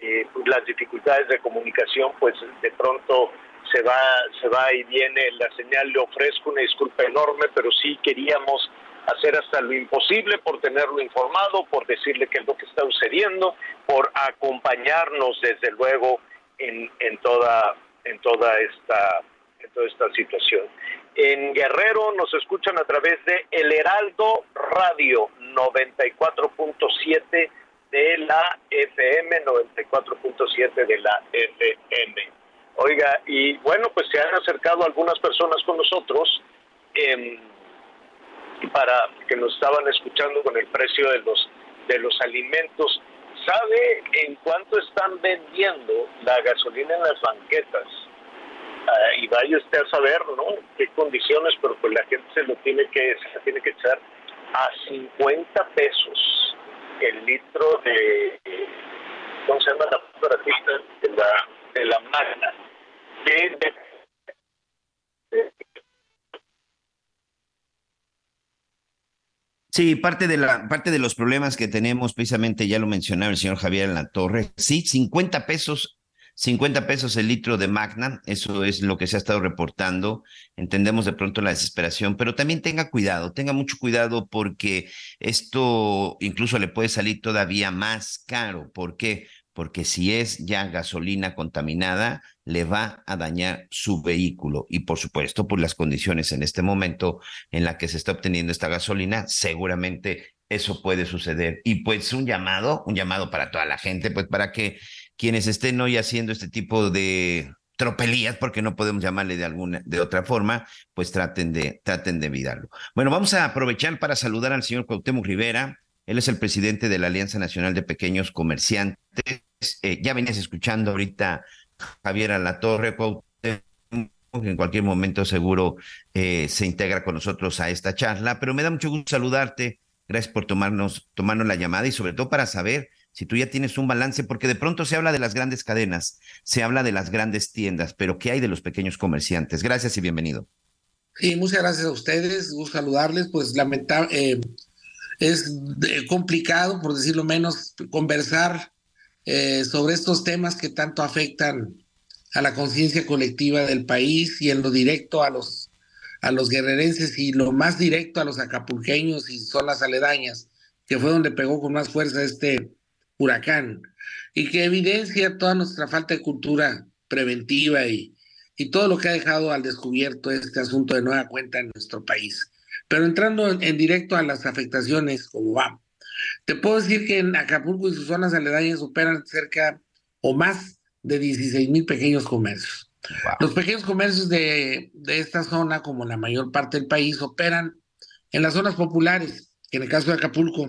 [SPEAKER 12] eh, pues las dificultades de comunicación, pues de pronto se va, se va y viene la señal. Le ofrezco una disculpa enorme, pero sí queríamos hacer hasta lo imposible por tenerlo informado, por decirle qué es lo que está sucediendo, por acompañarnos desde luego en, en, toda, en, toda esta, en toda esta situación. En Guerrero nos escuchan a través de El Heraldo Radio 94.7 de la FM, 94.7 de la FM. Oiga, y bueno, pues se han acercado algunas personas con nosotros eh, para que nos estaban escuchando con el precio de los de los alimentos ¿Sabe en cuánto están vendiendo la gasolina en las banquetas?
[SPEAKER 13] ah, y vaya usted a saber, ¿no? Qué condiciones, pero pues la gente se lo tiene que, se tiene que echar a 50 pesos el litro de, ¿cómo se llama la De la, de la magna.
[SPEAKER 4] Sí, parte de la parte de los problemas que tenemos, precisamente ya lo mencionaba el señor Javier en la torre. Sí, 50 pesos 50 pesos el litro de Magna, eso es lo que se ha estado reportando. Entendemos de pronto la desesperación, pero también tenga cuidado, tenga mucho cuidado porque esto incluso le puede salir todavía más caro. ¿Por qué? Porque si es ya gasolina contaminada, le va a dañar su vehículo. Y por supuesto, por las condiciones en este momento en la que se está obteniendo esta gasolina, seguramente eso puede suceder. Y pues un llamado, un llamado para toda la gente, pues para que quienes estén hoy haciendo este tipo de tropelías, porque no podemos llamarle de alguna, de otra forma, pues traten de, traten de evitarlo. Bueno, vamos a aprovechar para saludar al señor Cuauhtémoc Rivera. Él es el presidente de la Alianza Nacional de Pequeños Comerciantes. Eh, ya venías escuchando ahorita Javier Alatorre, Cuauhtémoc, en cualquier momento seguro eh, se integra con nosotros a esta charla, pero me da mucho gusto saludarte. Gracias por tomarnos, tomarnos la llamada y sobre todo para saber si tú ya tienes un balance, porque de pronto se habla de las grandes cadenas, se habla de las grandes tiendas, pero ¿qué hay de los pequeños comerciantes? Gracias y bienvenido.
[SPEAKER 14] Sí, muchas gracias a ustedes, gusto saludarles, pues lamentable, eh, es complicado, por decirlo menos, conversar eh, sobre estos temas que tanto afectan a la conciencia colectiva del país y en lo directo a los, a los guerrerenses y lo más directo a los acapulqueños y zonas aledañas, que fue donde pegó con más fuerza este huracán y que evidencia toda nuestra falta de cultura preventiva y, y todo lo que ha dejado al descubierto este asunto de nueva cuenta en nuestro país. Pero entrando en, directo a las afectaciones, como va, te puedo decir que en Acapulco y sus zonas aledañas operan cerca o más de 16 mil pequeños comercios. Los pequeños comercios de, de esta zona, como la mayor parte del país, operan en las zonas populares, que en el caso de Acapulco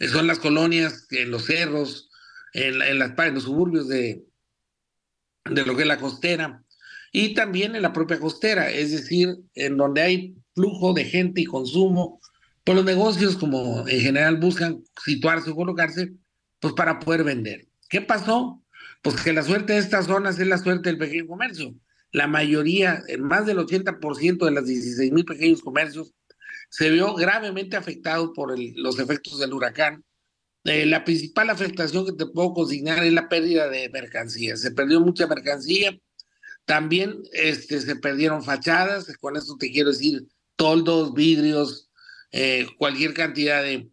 [SPEAKER 14] son las colonias, en los cerros, en, en, las, en los suburbios de, de lo que es la costera, y también en la propia costera, es decir, en donde hay flujo de gente y consumo, pues los negocios como en general buscan situarse o colocarse, pues para poder vender. ¿Qué pasó? Pues que la suerte de estas zonas es la suerte del pequeño comercio. La mayoría, más del 80% de las 16 mil pequeños comercios se vio gravemente afectado por los efectos del huracán. Eh, la principal afectación que te puedo consignar es la pérdida de mercancía. Se perdió mucha mercancía. También este, se perdieron fachadas. Con esto te quiero decir toldos, vidrios, eh, cualquier cantidad de,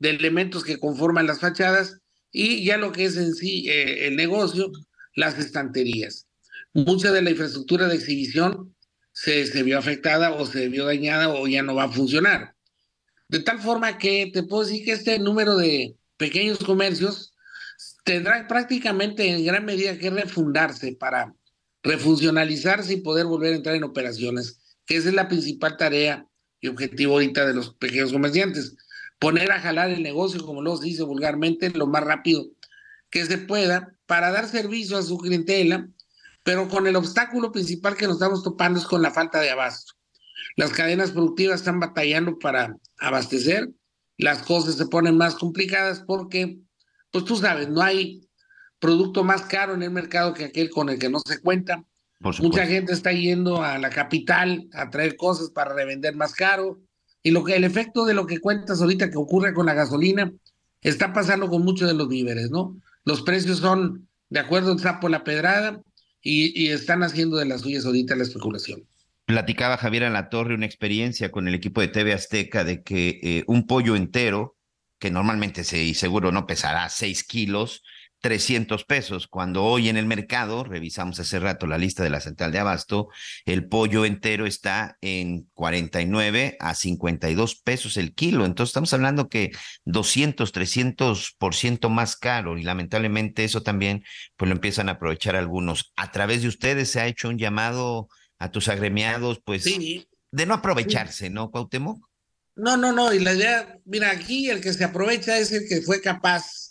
[SPEAKER 14] de, elementos que conforman las fachadas. Y ya lo que es en sí eh, el negocio, las estanterías. Mucha de la infraestructura de exhibición se, vio afectada o se vio dañada o ya no va a funcionar. De tal forma que te puedo decir que este número de pequeños comercios tendrá prácticamente en gran medida que refundarse para refuncionalizarse y poder volver a entrar en operaciones, que esa es la principal tarea y objetivo ahorita de los pequeños comerciantes. Poner a jalar el negocio, como lo dice vulgarmente, lo más rápido que se pueda para dar servicio a su clientela pero con el obstáculo principal que nos estamos topando es con la falta de abasto. Las cadenas productivas están batallando para abastecer, las cosas se ponen más complicadas porque, pues tú sabes, no hay producto más caro en el mercado que aquel con el que no se cuenta. Mucha gente está yendo a la capital a traer cosas para revender más caro. Y lo que el efecto de lo que cuentas ahorita que ocurre con la gasolina está pasando con muchos de los víveres, ¿no? Los precios son, de acuerdo al sapo la pedrada, y, están haciendo de las suyas ahorita la especulación.
[SPEAKER 4] Platicaba Javier en la torre una experiencia con el equipo de TV Azteca de que eh, un pollo entero, que normalmente se, y seguro no pesará 6 kilos, 300 pesos, cuando hoy en el mercado, revisamos hace rato la lista de la central de abasto, el pollo entero está en 49 a 52 pesos el kilo. Entonces estamos hablando que 200, 300 por ciento más caro y lamentablemente eso también pues lo empiezan a aprovechar algunos. A través de ustedes se ha hecho un llamado a tus agremiados, pues de no aprovecharse, ¿no, Cuauhtémoc?
[SPEAKER 14] No, no, no, y la idea, mira, aquí el que se aprovecha es el que fue capaz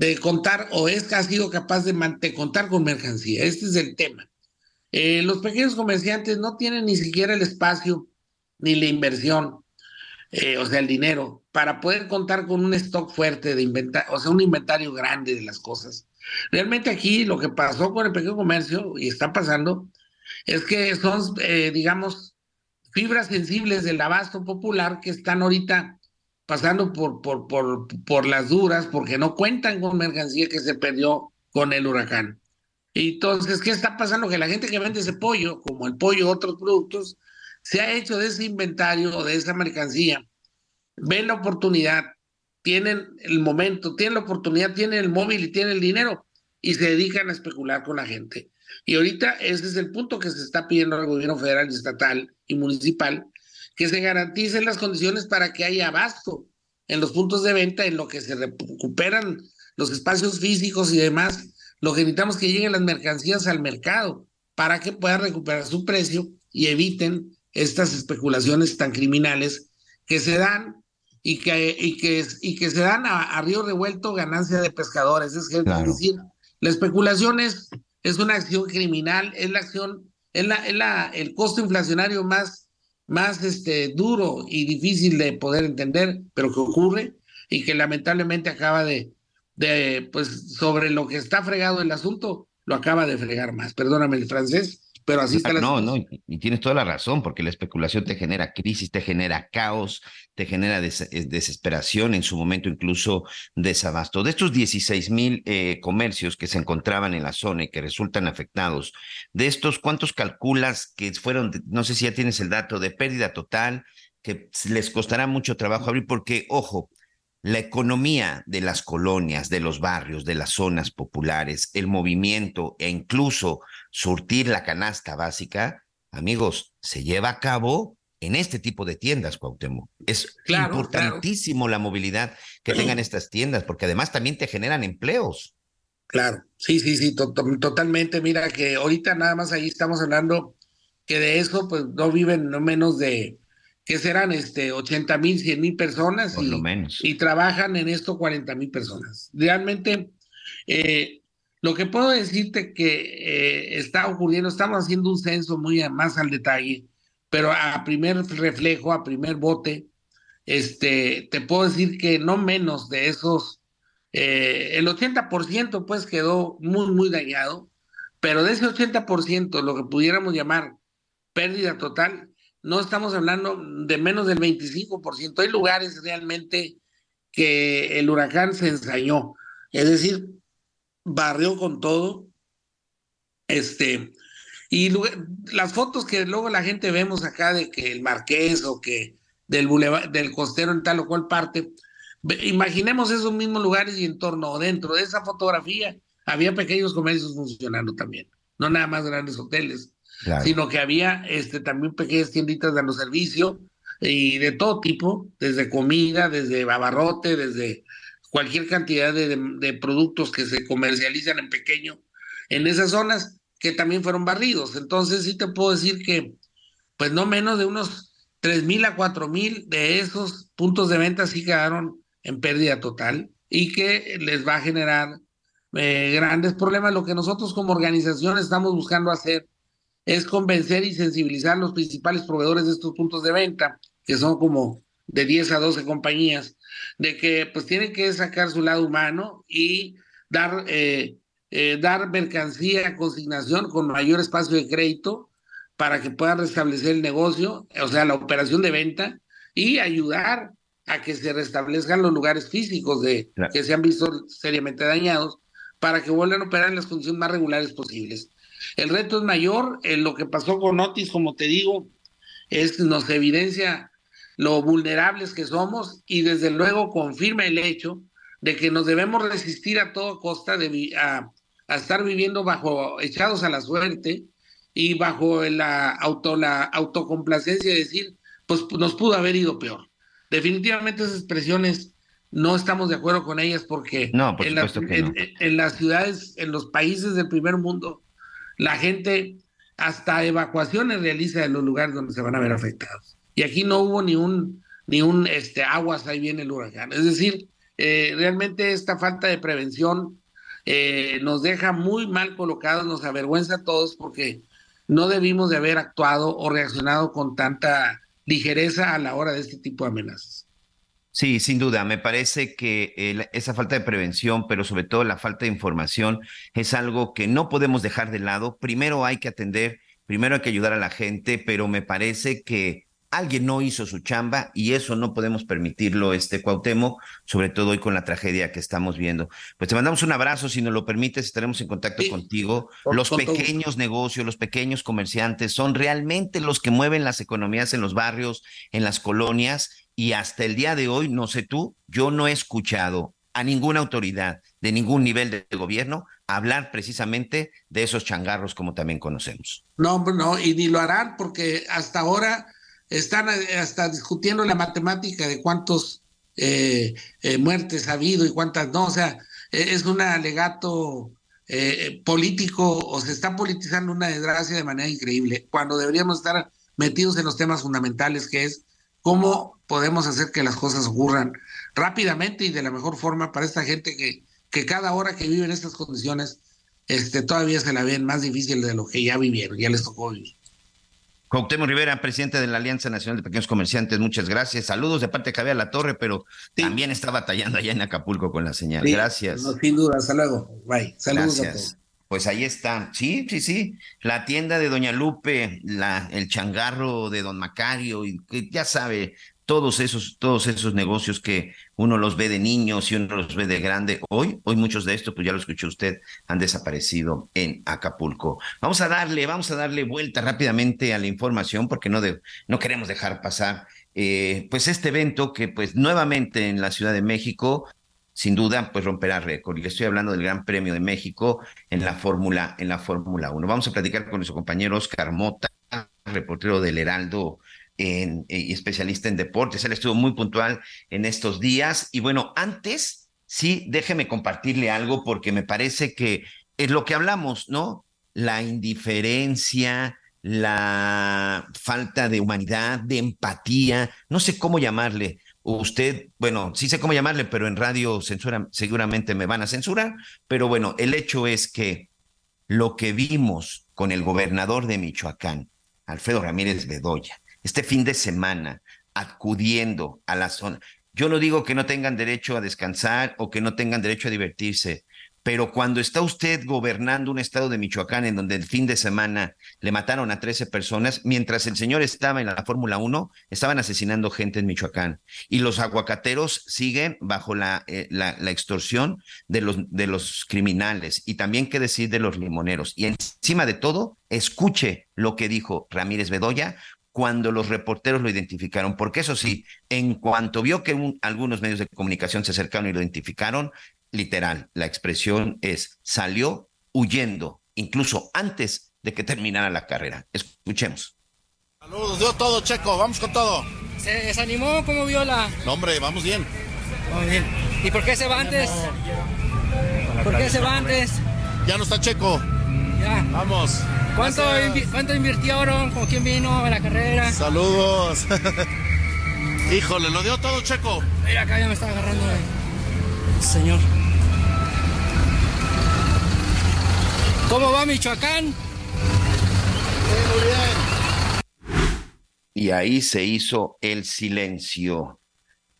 [SPEAKER 14] de contar o es ha sido capaz de, contar con mercancía. Este es el tema. Eh, los pequeños comerciantes no tienen ni siquiera el espacio ni la inversión, eh, o sea, el dinero, para poder contar con un stock fuerte de inventario, o sea, un inventario grande de las cosas. Realmente aquí lo que pasó con el pequeño comercio y está pasando es que son, eh, digamos, fibras sensibles del abasto popular que están ahorita pasando por, por, por, por las duras porque no cuentan con mercancía que se perdió con el huracán. Entonces, ¿qué está pasando? Que la gente que vende ese pollo, como el pollo otros productos, se ha hecho de ese inventario o de esa mercancía, ven la oportunidad, tienen el momento, tienen la oportunidad, tienen el móvil y tienen el dinero y se dedican a especular con la gente. Y ahorita ese es el punto que se está pidiendo al gobierno federal, estatal y municipal, que se garanticen las condiciones para que haya abasto en los puntos de venta, en lo que se recuperan los espacios físicos y demás. Lo que necesitamos es que lleguen las mercancías al mercado para que puedan recuperar su precio y eviten estas especulaciones tan criminales que se dan y que, y que, y que se dan a, río revuelto ganancia de pescadores. Es, decir, la especulación es, es, una acción criminal, es la acción, es, la, es la, el costo inflacionario más, más este, duro y difícil de poder entender, pero que ocurre y que lamentablemente acaba de, de, pues sobre lo que está fregado el asunto, lo acaba de fregar más. Perdóname el francés, pero así está
[SPEAKER 4] la No, no, y tienes toda la razón, porque la especulación te genera crisis, te genera caos, te genera eh, desesperación, en su momento incluso desabasto. De estos 16 mil eh, comercios que se encontraban en la zona y que resultan afectados, de estos, ¿cuántos calculas que fueron, no sé si ya tienes el dato, de pérdida total, que les costará mucho trabajo abrir? Porque, ojo, la economía de las colonias, de los barrios, de las zonas populares, el movimiento e incluso surtir la canasta básica, amigos, se lleva a cabo en este tipo de tiendas, Cuauhtémoc. Es importantísimo la movilidad que tengan estas tiendas, porque además también te generan empleos.
[SPEAKER 14] Claro, sí, sí, sí, totalmente. Mira que ahorita nada más ahí estamos hablando que de eso, pues no viven no menos de que serán este 80 mil, 100 mil personas
[SPEAKER 4] y, lo menos.
[SPEAKER 14] y trabajan en esto 40 mil personas. Realmente, eh, lo que puedo decirte que eh, está ocurriendo, estamos haciendo un censo muy más al detalle, pero a primer reflejo, a primer bote, este, te puedo decir que no menos de esos, eh, el 80% pues quedó muy, muy dañado, pero de ese 80%, lo que pudiéramos llamar pérdida total, no estamos hablando de menos del 25%. Hay lugares realmente que el huracán se ensañó, es decir, barrió con todo. Este, y las fotos que luego la gente vemos acá de que el Marqués o que del del costero en tal o cual parte, imaginemos esos mismos lugares y en torno dentro de esa fotografía había pequeños comercios funcionando también, no nada más grandes hoteles sino que había este, también pequeñas tienditas dando servicio y de todo tipo, desde comida, desde babarrote, desde cualquier cantidad de, de, productos que se comercializan en pequeño en esas zonas que también fueron barridos. Entonces sí te puedo decir que pues no menos de unos tres mil a cuatro mil de esos puntos de venta sí quedaron en pérdida total y que les va a generar eh, grandes problemas. Lo que nosotros como organización estamos buscando hacer es convencer y sensibilizar a los principales proveedores de estos puntos de venta, que son como de 10 a 12 compañías, de que pues tienen que sacar su lado humano y dar, eh, eh, dar mercancía a consignación con mayor espacio de crédito para que puedan restablecer el negocio, o sea, la operación de venta, y ayudar a que se restablezcan los lugares físicos de, que se han visto seriamente dañados para que vuelvan a operar en las condiciones más regulares posibles. El reto es mayor, en lo que pasó con Otis, como te digo, es, nos evidencia lo vulnerables que somos y desde luego confirma el hecho de que nos debemos resistir a toda costa de, a, estar viviendo bajo echados a la suerte y bajo la, auto, la autocomplacencia de decir, pues nos pudo haber ido peor. Definitivamente esas expresiones no estamos de acuerdo con ellas porque
[SPEAKER 4] no, en,
[SPEAKER 14] en, las ciudades, en los países del primer mundo, la gente hasta evacuaciones realiza de los lugares donde se van a ver afectados. Y aquí no hubo ni un, ni un este, aguas, ahí viene el huracán. Es decir, eh, realmente esta falta de prevención eh, nos deja muy mal colocados, nos avergüenza a todos porque no debimos de haber actuado o reaccionado con tanta ligereza a la hora de este tipo de amenazas.
[SPEAKER 4] Sí, sin duda. Me parece que esa falta de prevención, pero sobre todo la falta de información, es algo que no podemos dejar de lado. Primero hay que atender, primero hay que ayudar a la gente, pero me parece que alguien no hizo su chamba y eso no podemos permitirlo, este Cuauhtémoc, sobre todo hoy con la tragedia que estamos viendo. Pues te mandamos un abrazo, si nos lo permites, estaremos en contacto contigo. los pequeños negocios, los pequeños comerciantes son realmente los que mueven las economías en los barrios, en las colonias y hasta el día de hoy, no sé tú, yo no he escuchado a ninguna autoridad de ningún nivel de gobierno hablar precisamente de esos changarros como también conocemos.
[SPEAKER 14] No, no, y ni lo harán porque hasta ahora están eh, hasta discutiendo la matemática de cuántos eh, eh, muertes ha habido y cuántas no, o sea, es un alegato político o se está politizando una desgracia de manera increíble, cuando deberíamos estar metidos en los temas fundamentales que es cómo podemos hacer que las cosas ocurran rápidamente y de la mejor forma para esta gente que, que cada hora que vive en estas condiciones este, todavía se la ven más difícil de lo que ya vivieron, ya les tocó vivir.
[SPEAKER 4] Cuauhtémoc Rivera, presidente de la Alianza Nacional de Pequeños Comerciantes, muchas gracias. Saludos de parte de Javier La Torre, pero también está batallando allá en Acapulco con la señal. gracias.
[SPEAKER 14] sin duda, hasta luego. Bye. Saludos a todos.
[SPEAKER 4] Pues ahí está. Sí, sí, sí. La tienda de Doña Lupe, la, el changarro de Don Macario, y ya sabe, todos esos, todos esos negocios que uno los ve de niños y uno los ve de grande, hoy, hoy muchos de estos, pues ya lo escuchó usted, han desaparecido en Acapulco. Vamos a darle, vamos a darle vuelta rápidamente a la información porque no, de, no queremos dejar pasar eh, pues este evento que pues nuevamente en la Ciudad de México sin duda, pues romperá récord. Y estoy hablando del Gran Premio de México en la Fórmula, en la Fórmula 1. Vamos a platicar con nuestro compañero Oscar Mota, reportero del Heraldo en, eh, y especialista en deportes. Él estuvo muy puntual en estos días. Y bueno, antes, sí, déjeme compartirle algo porque me parece que es lo que hablamos, ¿no? La indiferencia, la falta de humanidad, de empatía, no sé cómo llamarle. Usted, bueno, sí sé cómo llamarle, pero en radio censura, seguramente me van a censurar, pero bueno, el hecho es que lo que vimos con el gobernador de Michoacán, Alfredo Ramírez Bedoya, este fin de semana acudiendo a la zona. Yo no digo que no tengan derecho a descansar o que no tengan derecho a divertirse, pero cuando está usted gobernando un estado de Michoacán en donde el fin de semana le mataron a 13 personas, mientras el señor estaba en la Fórmula 1, estaban asesinando gente en Michoacán. Y los aguacateros siguen bajo la, eh, la, la, extorsión de los, de los criminales y también qué decir de los limoneros. Y encima de todo, escuche lo que dijo Ramírez Bedoya cuando los reporteros lo identificaron, porque eso sí, en cuanto vio que algunos medios de comunicación se acercaron y lo identificaron, literal, la expresión es salió huyendo, incluso antes de que terminara la carrera. Escuchemos.
[SPEAKER 15] Saludos, dio todo, Checo, vamos con todo.
[SPEAKER 16] ¿Se desanimó? ¿Cómo vio la...?
[SPEAKER 15] No, hombre, vamos bien.
[SPEAKER 16] Vamos bien. ¿Y por qué se va antes? ¿Por qué se va antes?
[SPEAKER 15] Ya no está Checo.
[SPEAKER 16] Ya.
[SPEAKER 15] Vamos.
[SPEAKER 16] ¿Cuánto, ¿Cuánto invirtieron? ¿Con quién vino a la carrera?
[SPEAKER 15] Saludos. Híjole, lo dio todo Checo.
[SPEAKER 16] Mira, acá ya me está agarrando el señor. ¿Cómo va Michoacán?
[SPEAKER 15] muy bien.
[SPEAKER 4] Y ahí se hizo el silencio.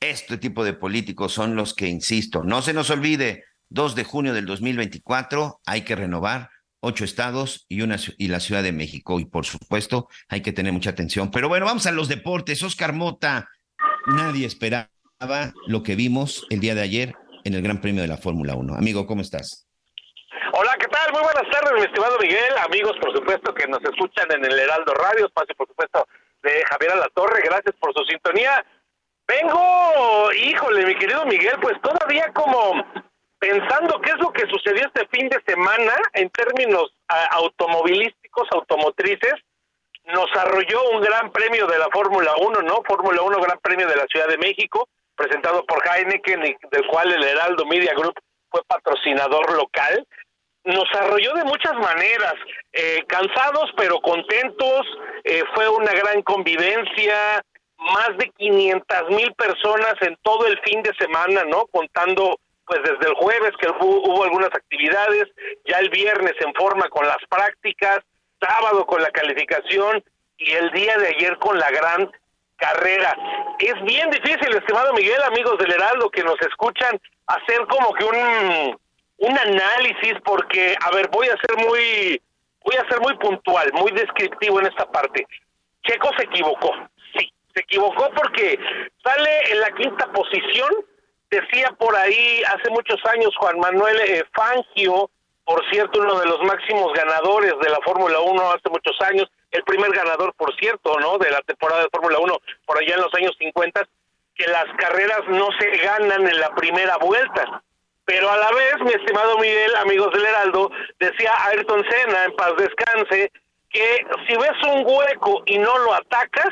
[SPEAKER 4] Este tipo de políticos son los que, insisto, no se nos olvide, 2 de junio del 2024 hay que renovar ocho estados y, una, y la Ciudad de México. Y por supuesto, hay que tener mucha atención. Pero bueno, vamos a los deportes. Oscar Mota, nadie esperaba lo que vimos el día de ayer en el Gran Premio de la Fórmula 1. Amigo, ¿cómo estás?
[SPEAKER 13] Hola, ¿qué tal? Muy buenas tardes, mi estimado Miguel. Amigos, por supuesto, que nos escuchan en el Heraldo Radio, espacio, por supuesto, de Javier Alatorre. Gracias por su sintonía. Vengo, híjole, mi querido Miguel, pues todavía como pensando qué es lo que sucedió este fin de semana en términos automovilísticos, automotrices, nos arrolló un gran premio de la Fórmula 1, ¿no? Fórmula 1 Gran Premio de la Ciudad de México, presentado por Heineken, del cual el Heraldo Media Group fue patrocinador local. Nos arrolló de muchas maneras, eh, cansados pero contentos, eh, fue una gran convivencia, más de 500 mil personas en todo el fin de semana, ¿no? Contando pues desde el jueves que hubo, algunas actividades, ya el viernes en forma con las prácticas,
[SPEAKER 7] sábado con la calificación y el día de ayer con la gran carrera. Es bien difícil, estimado Miguel, amigos del Heraldo que nos escuchan, hacer como que un, un análisis porque, a ver, voy a ser muy, voy a ser muy puntual, muy descriptivo en esta parte. Checo se equivocó, sí, se equivocó porque sale en la quinta posición, decía por ahí hace muchos años Juan Manuel eh, Fangio, por cierto, uno de los máximos ganadores de la Fórmula 1 hace muchos años, el primer ganador, por cierto, ¿no? De la temporada de Fórmula 1 por allá en los años 50, que las carreras no se ganan en la primera vuelta. Pero a la vez, mi estimado Miguel, amigos del Heraldo, decía Ayrton Senna, en paz descanse, que si ves un hueco y no lo atacas,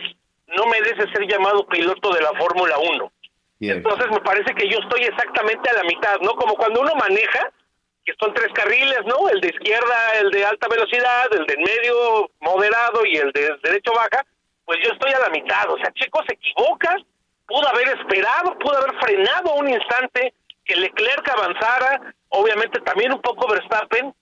[SPEAKER 7] no mereces ser llamado piloto de la Fórmula 1. Entonces me parece que yo estoy exactamente a la mitad, ¿no? Como cuando uno maneja, que son tres carriles, ¿no? El de izquierda, el de alta velocidad, el de medio moderado y el de derecho baja, pues yo estoy a la mitad. O sea, Checo se equivoca, pudo haber esperado, pudo haber frenado un instante que Leclerc avanzara, obviamente también un poco Verstappen,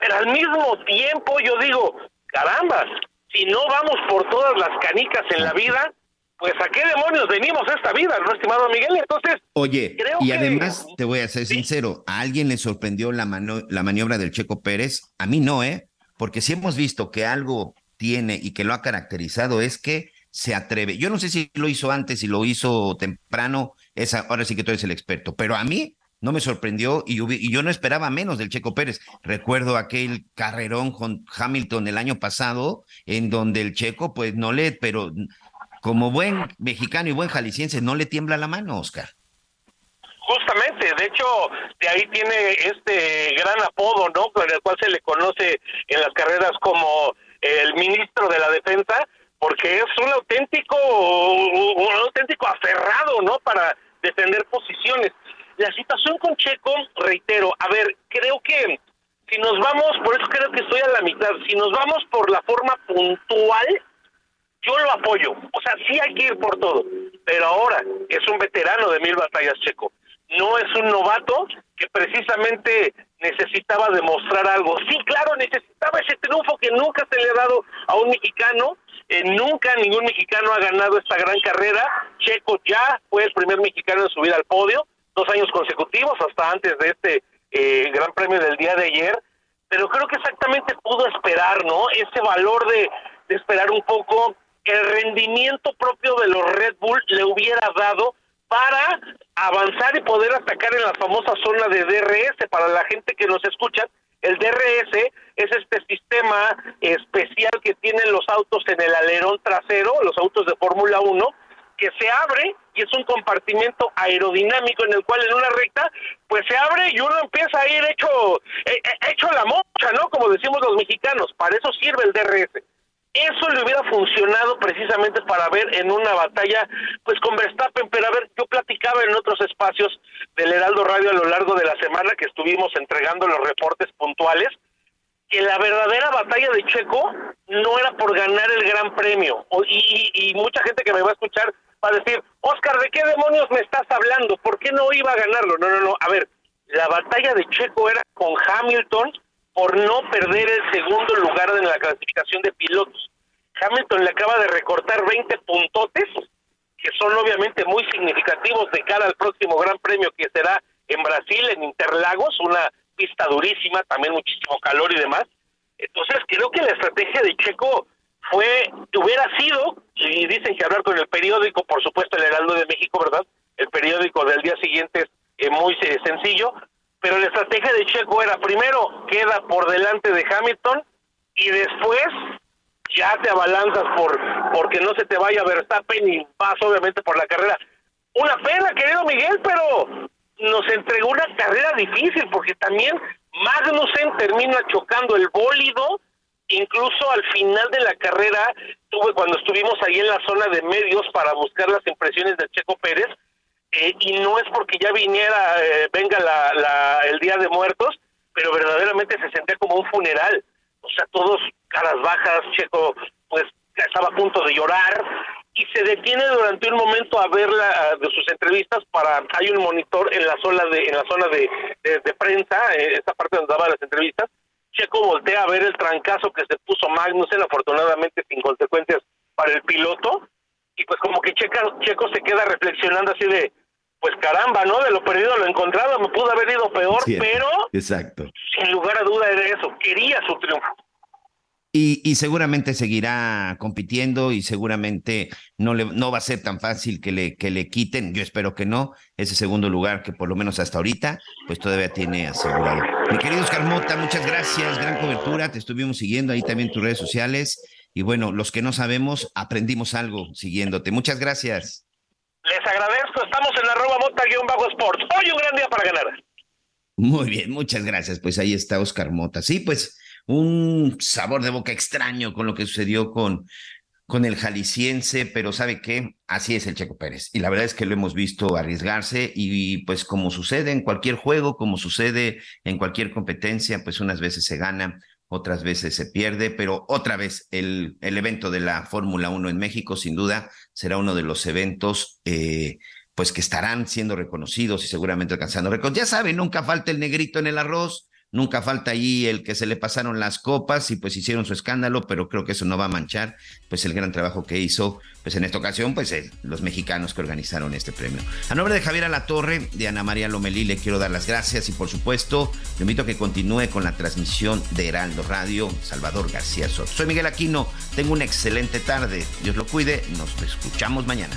[SPEAKER 7] pero al mismo tiempo yo digo, carambas, si no vamos por todas las canicas en la vida, pues a qué demonios venimos a esta vida, ¿no, estimado Miguel? Entonces,
[SPEAKER 4] oye, y además te voy a ser sincero, ¿a alguien le sorprendió la, la maniobra del Checo Pérez? A mí no, ¿eh? Porque si hemos visto que algo tiene y que lo ha caracterizado es que se atreve. Yo no sé si lo hizo antes, si lo hizo temprano, esa, ahora sí que tú eres el experto, pero a mí no me sorprendió y, y, yo no esperaba menos del Checo Pérez. Recuerdo aquel carrerón con Hamilton el año pasado, en donde el Checo, pues no le, pero como buen mexicano y buen jalisciense, no le tiembla la mano, Oscar.
[SPEAKER 7] Justamente, de hecho, de ahí tiene este gran apodo, ¿no? Con el cual se le conoce en las carreras como el ministro de la defensa, porque es un auténtico, un auténtico aferrado, ¿no? Para defender posiciones. La situación con Checo, reitero, a ver, creo que si nos vamos, por eso creo que estoy a la mitad, si nos vamos por la forma puntual, yo lo apoyo. O sea, sí hay que ir por todo. Pero ahora es un veterano de mil batallas checo. No es un novato que precisamente necesitaba demostrar algo. Sí, claro, necesitaba ese triunfo que nunca se le ha dado a un mexicano. Eh, nunca ningún mexicano ha ganado esta gran carrera. Checo ya fue el primer mexicano en subir al podio, dos años consecutivos, hasta antes de este eh, gran premio del día de ayer. Pero creo que exactamente pudo esperar, ¿no? Ese valor de, de esperar un poco el rendimiento propio de los Red Bull le hubiera dado para avanzar y poder atacar en la famosa zona de DRS. Para la gente que nos escucha, el DRS es este sistema especial que tienen los autos en el alerón trasero, los autos de Fórmula 1, que se abre y es un compartimento aerodinámico en el cual en una recta pues se abre y uno empieza a ir hecho eh, eh, hecho la mocha, ¿no? Como decimos los mexicanos, para eso sirve el DRS. Eso le hubiera funcionado precisamente para ver en una batalla, pues con Verstappen, pero a ver, yo platicaba en otros espacios del Heraldo Radio a lo largo de la semana que estuvimos entregando los reportes puntuales, que la verdadera batalla de Checo no era por ganar el Gran Premio. Y, y, mucha gente que me va a escuchar va a decir, Oscar, ¿de qué demonios me estás hablando? ¿Por qué no iba a ganarlo? No, no, no. A ver, la batalla de Checo era con Hamilton por no perder el segundo lugar en la clasificación de pilotos. Hamilton le acaba de recortar 20 puntotes, que son obviamente muy significativos de cara al próximo Gran Premio que será en Brasil, en Interlagos, una pista durísima, también muchísimo calor y demás. Entonces creo que la estrategia de Checo fue, hubiera sido, y dicen que hablar con el periódico, por supuesto el Heraldo de México, ¿verdad? El periódico del día siguiente es eh, muy sencillo, pero la estrategia de Checo era primero queda por delante de Hamilton y después ya te abalanzas por porque no se te vaya a Verstappen y vas obviamente por la carrera. Una pena, querido Miguel, pero nos entregó una carrera difícil porque también Magnussen termina chocando el bólido, incluso al final de la carrera, tuve cuando estuvimos ahí en la zona de medios para buscar las impresiones de Checo Pérez, eh, y no es porque ya viniera, eh, venga la, el Día de Muertos, pero verdaderamente se sentía como un funeral. O sea, todos caras bajas, Checo pues estaba a punto de llorar y se detiene durante un momento a ver la, de sus entrevistas para hay un monitor en la zona de en la zona de, de, prensa, eh, esta parte donde daba las entrevistas
[SPEAKER 13] Checo voltea a ver el trancazo que se puso Magnussen, afortunadamente sin consecuencias para el piloto, y pues como que Checo se queda reflexionando así de, pues caramba, ¿no? De lo perdido a lo encontrado, me pudo haber ido peor, pero
[SPEAKER 4] exacto.
[SPEAKER 13] sin lugar a duda era eso, quería su triunfo.
[SPEAKER 4] Y, y, seguramente seguirá compitiendo y seguramente no, le, no va a ser tan fácil que le, que le quiten, yo espero que no, ese segundo lugar que por lo menos hasta ahorita, pues todavía tiene asegurado. Mi querido Oscar Mota, muchas gracias, gran cobertura, te estuvimos siguiendo ahí también tus redes sociales y bueno, los que no sabemos, aprendimos algo siguiéndote. Muchas gracias.
[SPEAKER 13] Les agradezco, estamos en arroba mota-sports. Hoy un gran día para ganar.
[SPEAKER 4] Muy bien, muchas gracias. Pues ahí está Oscar Mota. Sí, pues un sabor de boca extraño con lo que sucedió con, con el jalisciense, pero ¿sabe qué? Así es el Checo Pérez. Y la verdad es que lo hemos visto arriesgarse y pues como sucede en cualquier juego, como sucede en cualquier competencia, pues unas veces se gana, otras veces se pierde, pero otra vez el, el evento de la Fórmula 1 en México sin duda será uno de los eventos eh, pues que estarán siendo reconocidos y seguramente alcanzando récords. Ya saben, nunca falta el negrito en el arroz, Nunca falta ahí el que se le pasaron las copas y pues hicieron su escándalo, pero creo que eso no va a manchar pues el gran trabajo que hizo pues en esta ocasión pues los mexicanos que organizaron este premio. A nombre de Javier Alatorre, de Ana María Lomelí le quiero dar las gracias y por supuesto le invito a que continúe con la transmisión de Heraldo Radio Salvador García Soto. Soy Miguel Aquino, tengo una excelente tarde, Dios lo cuide, nos escuchamos mañana.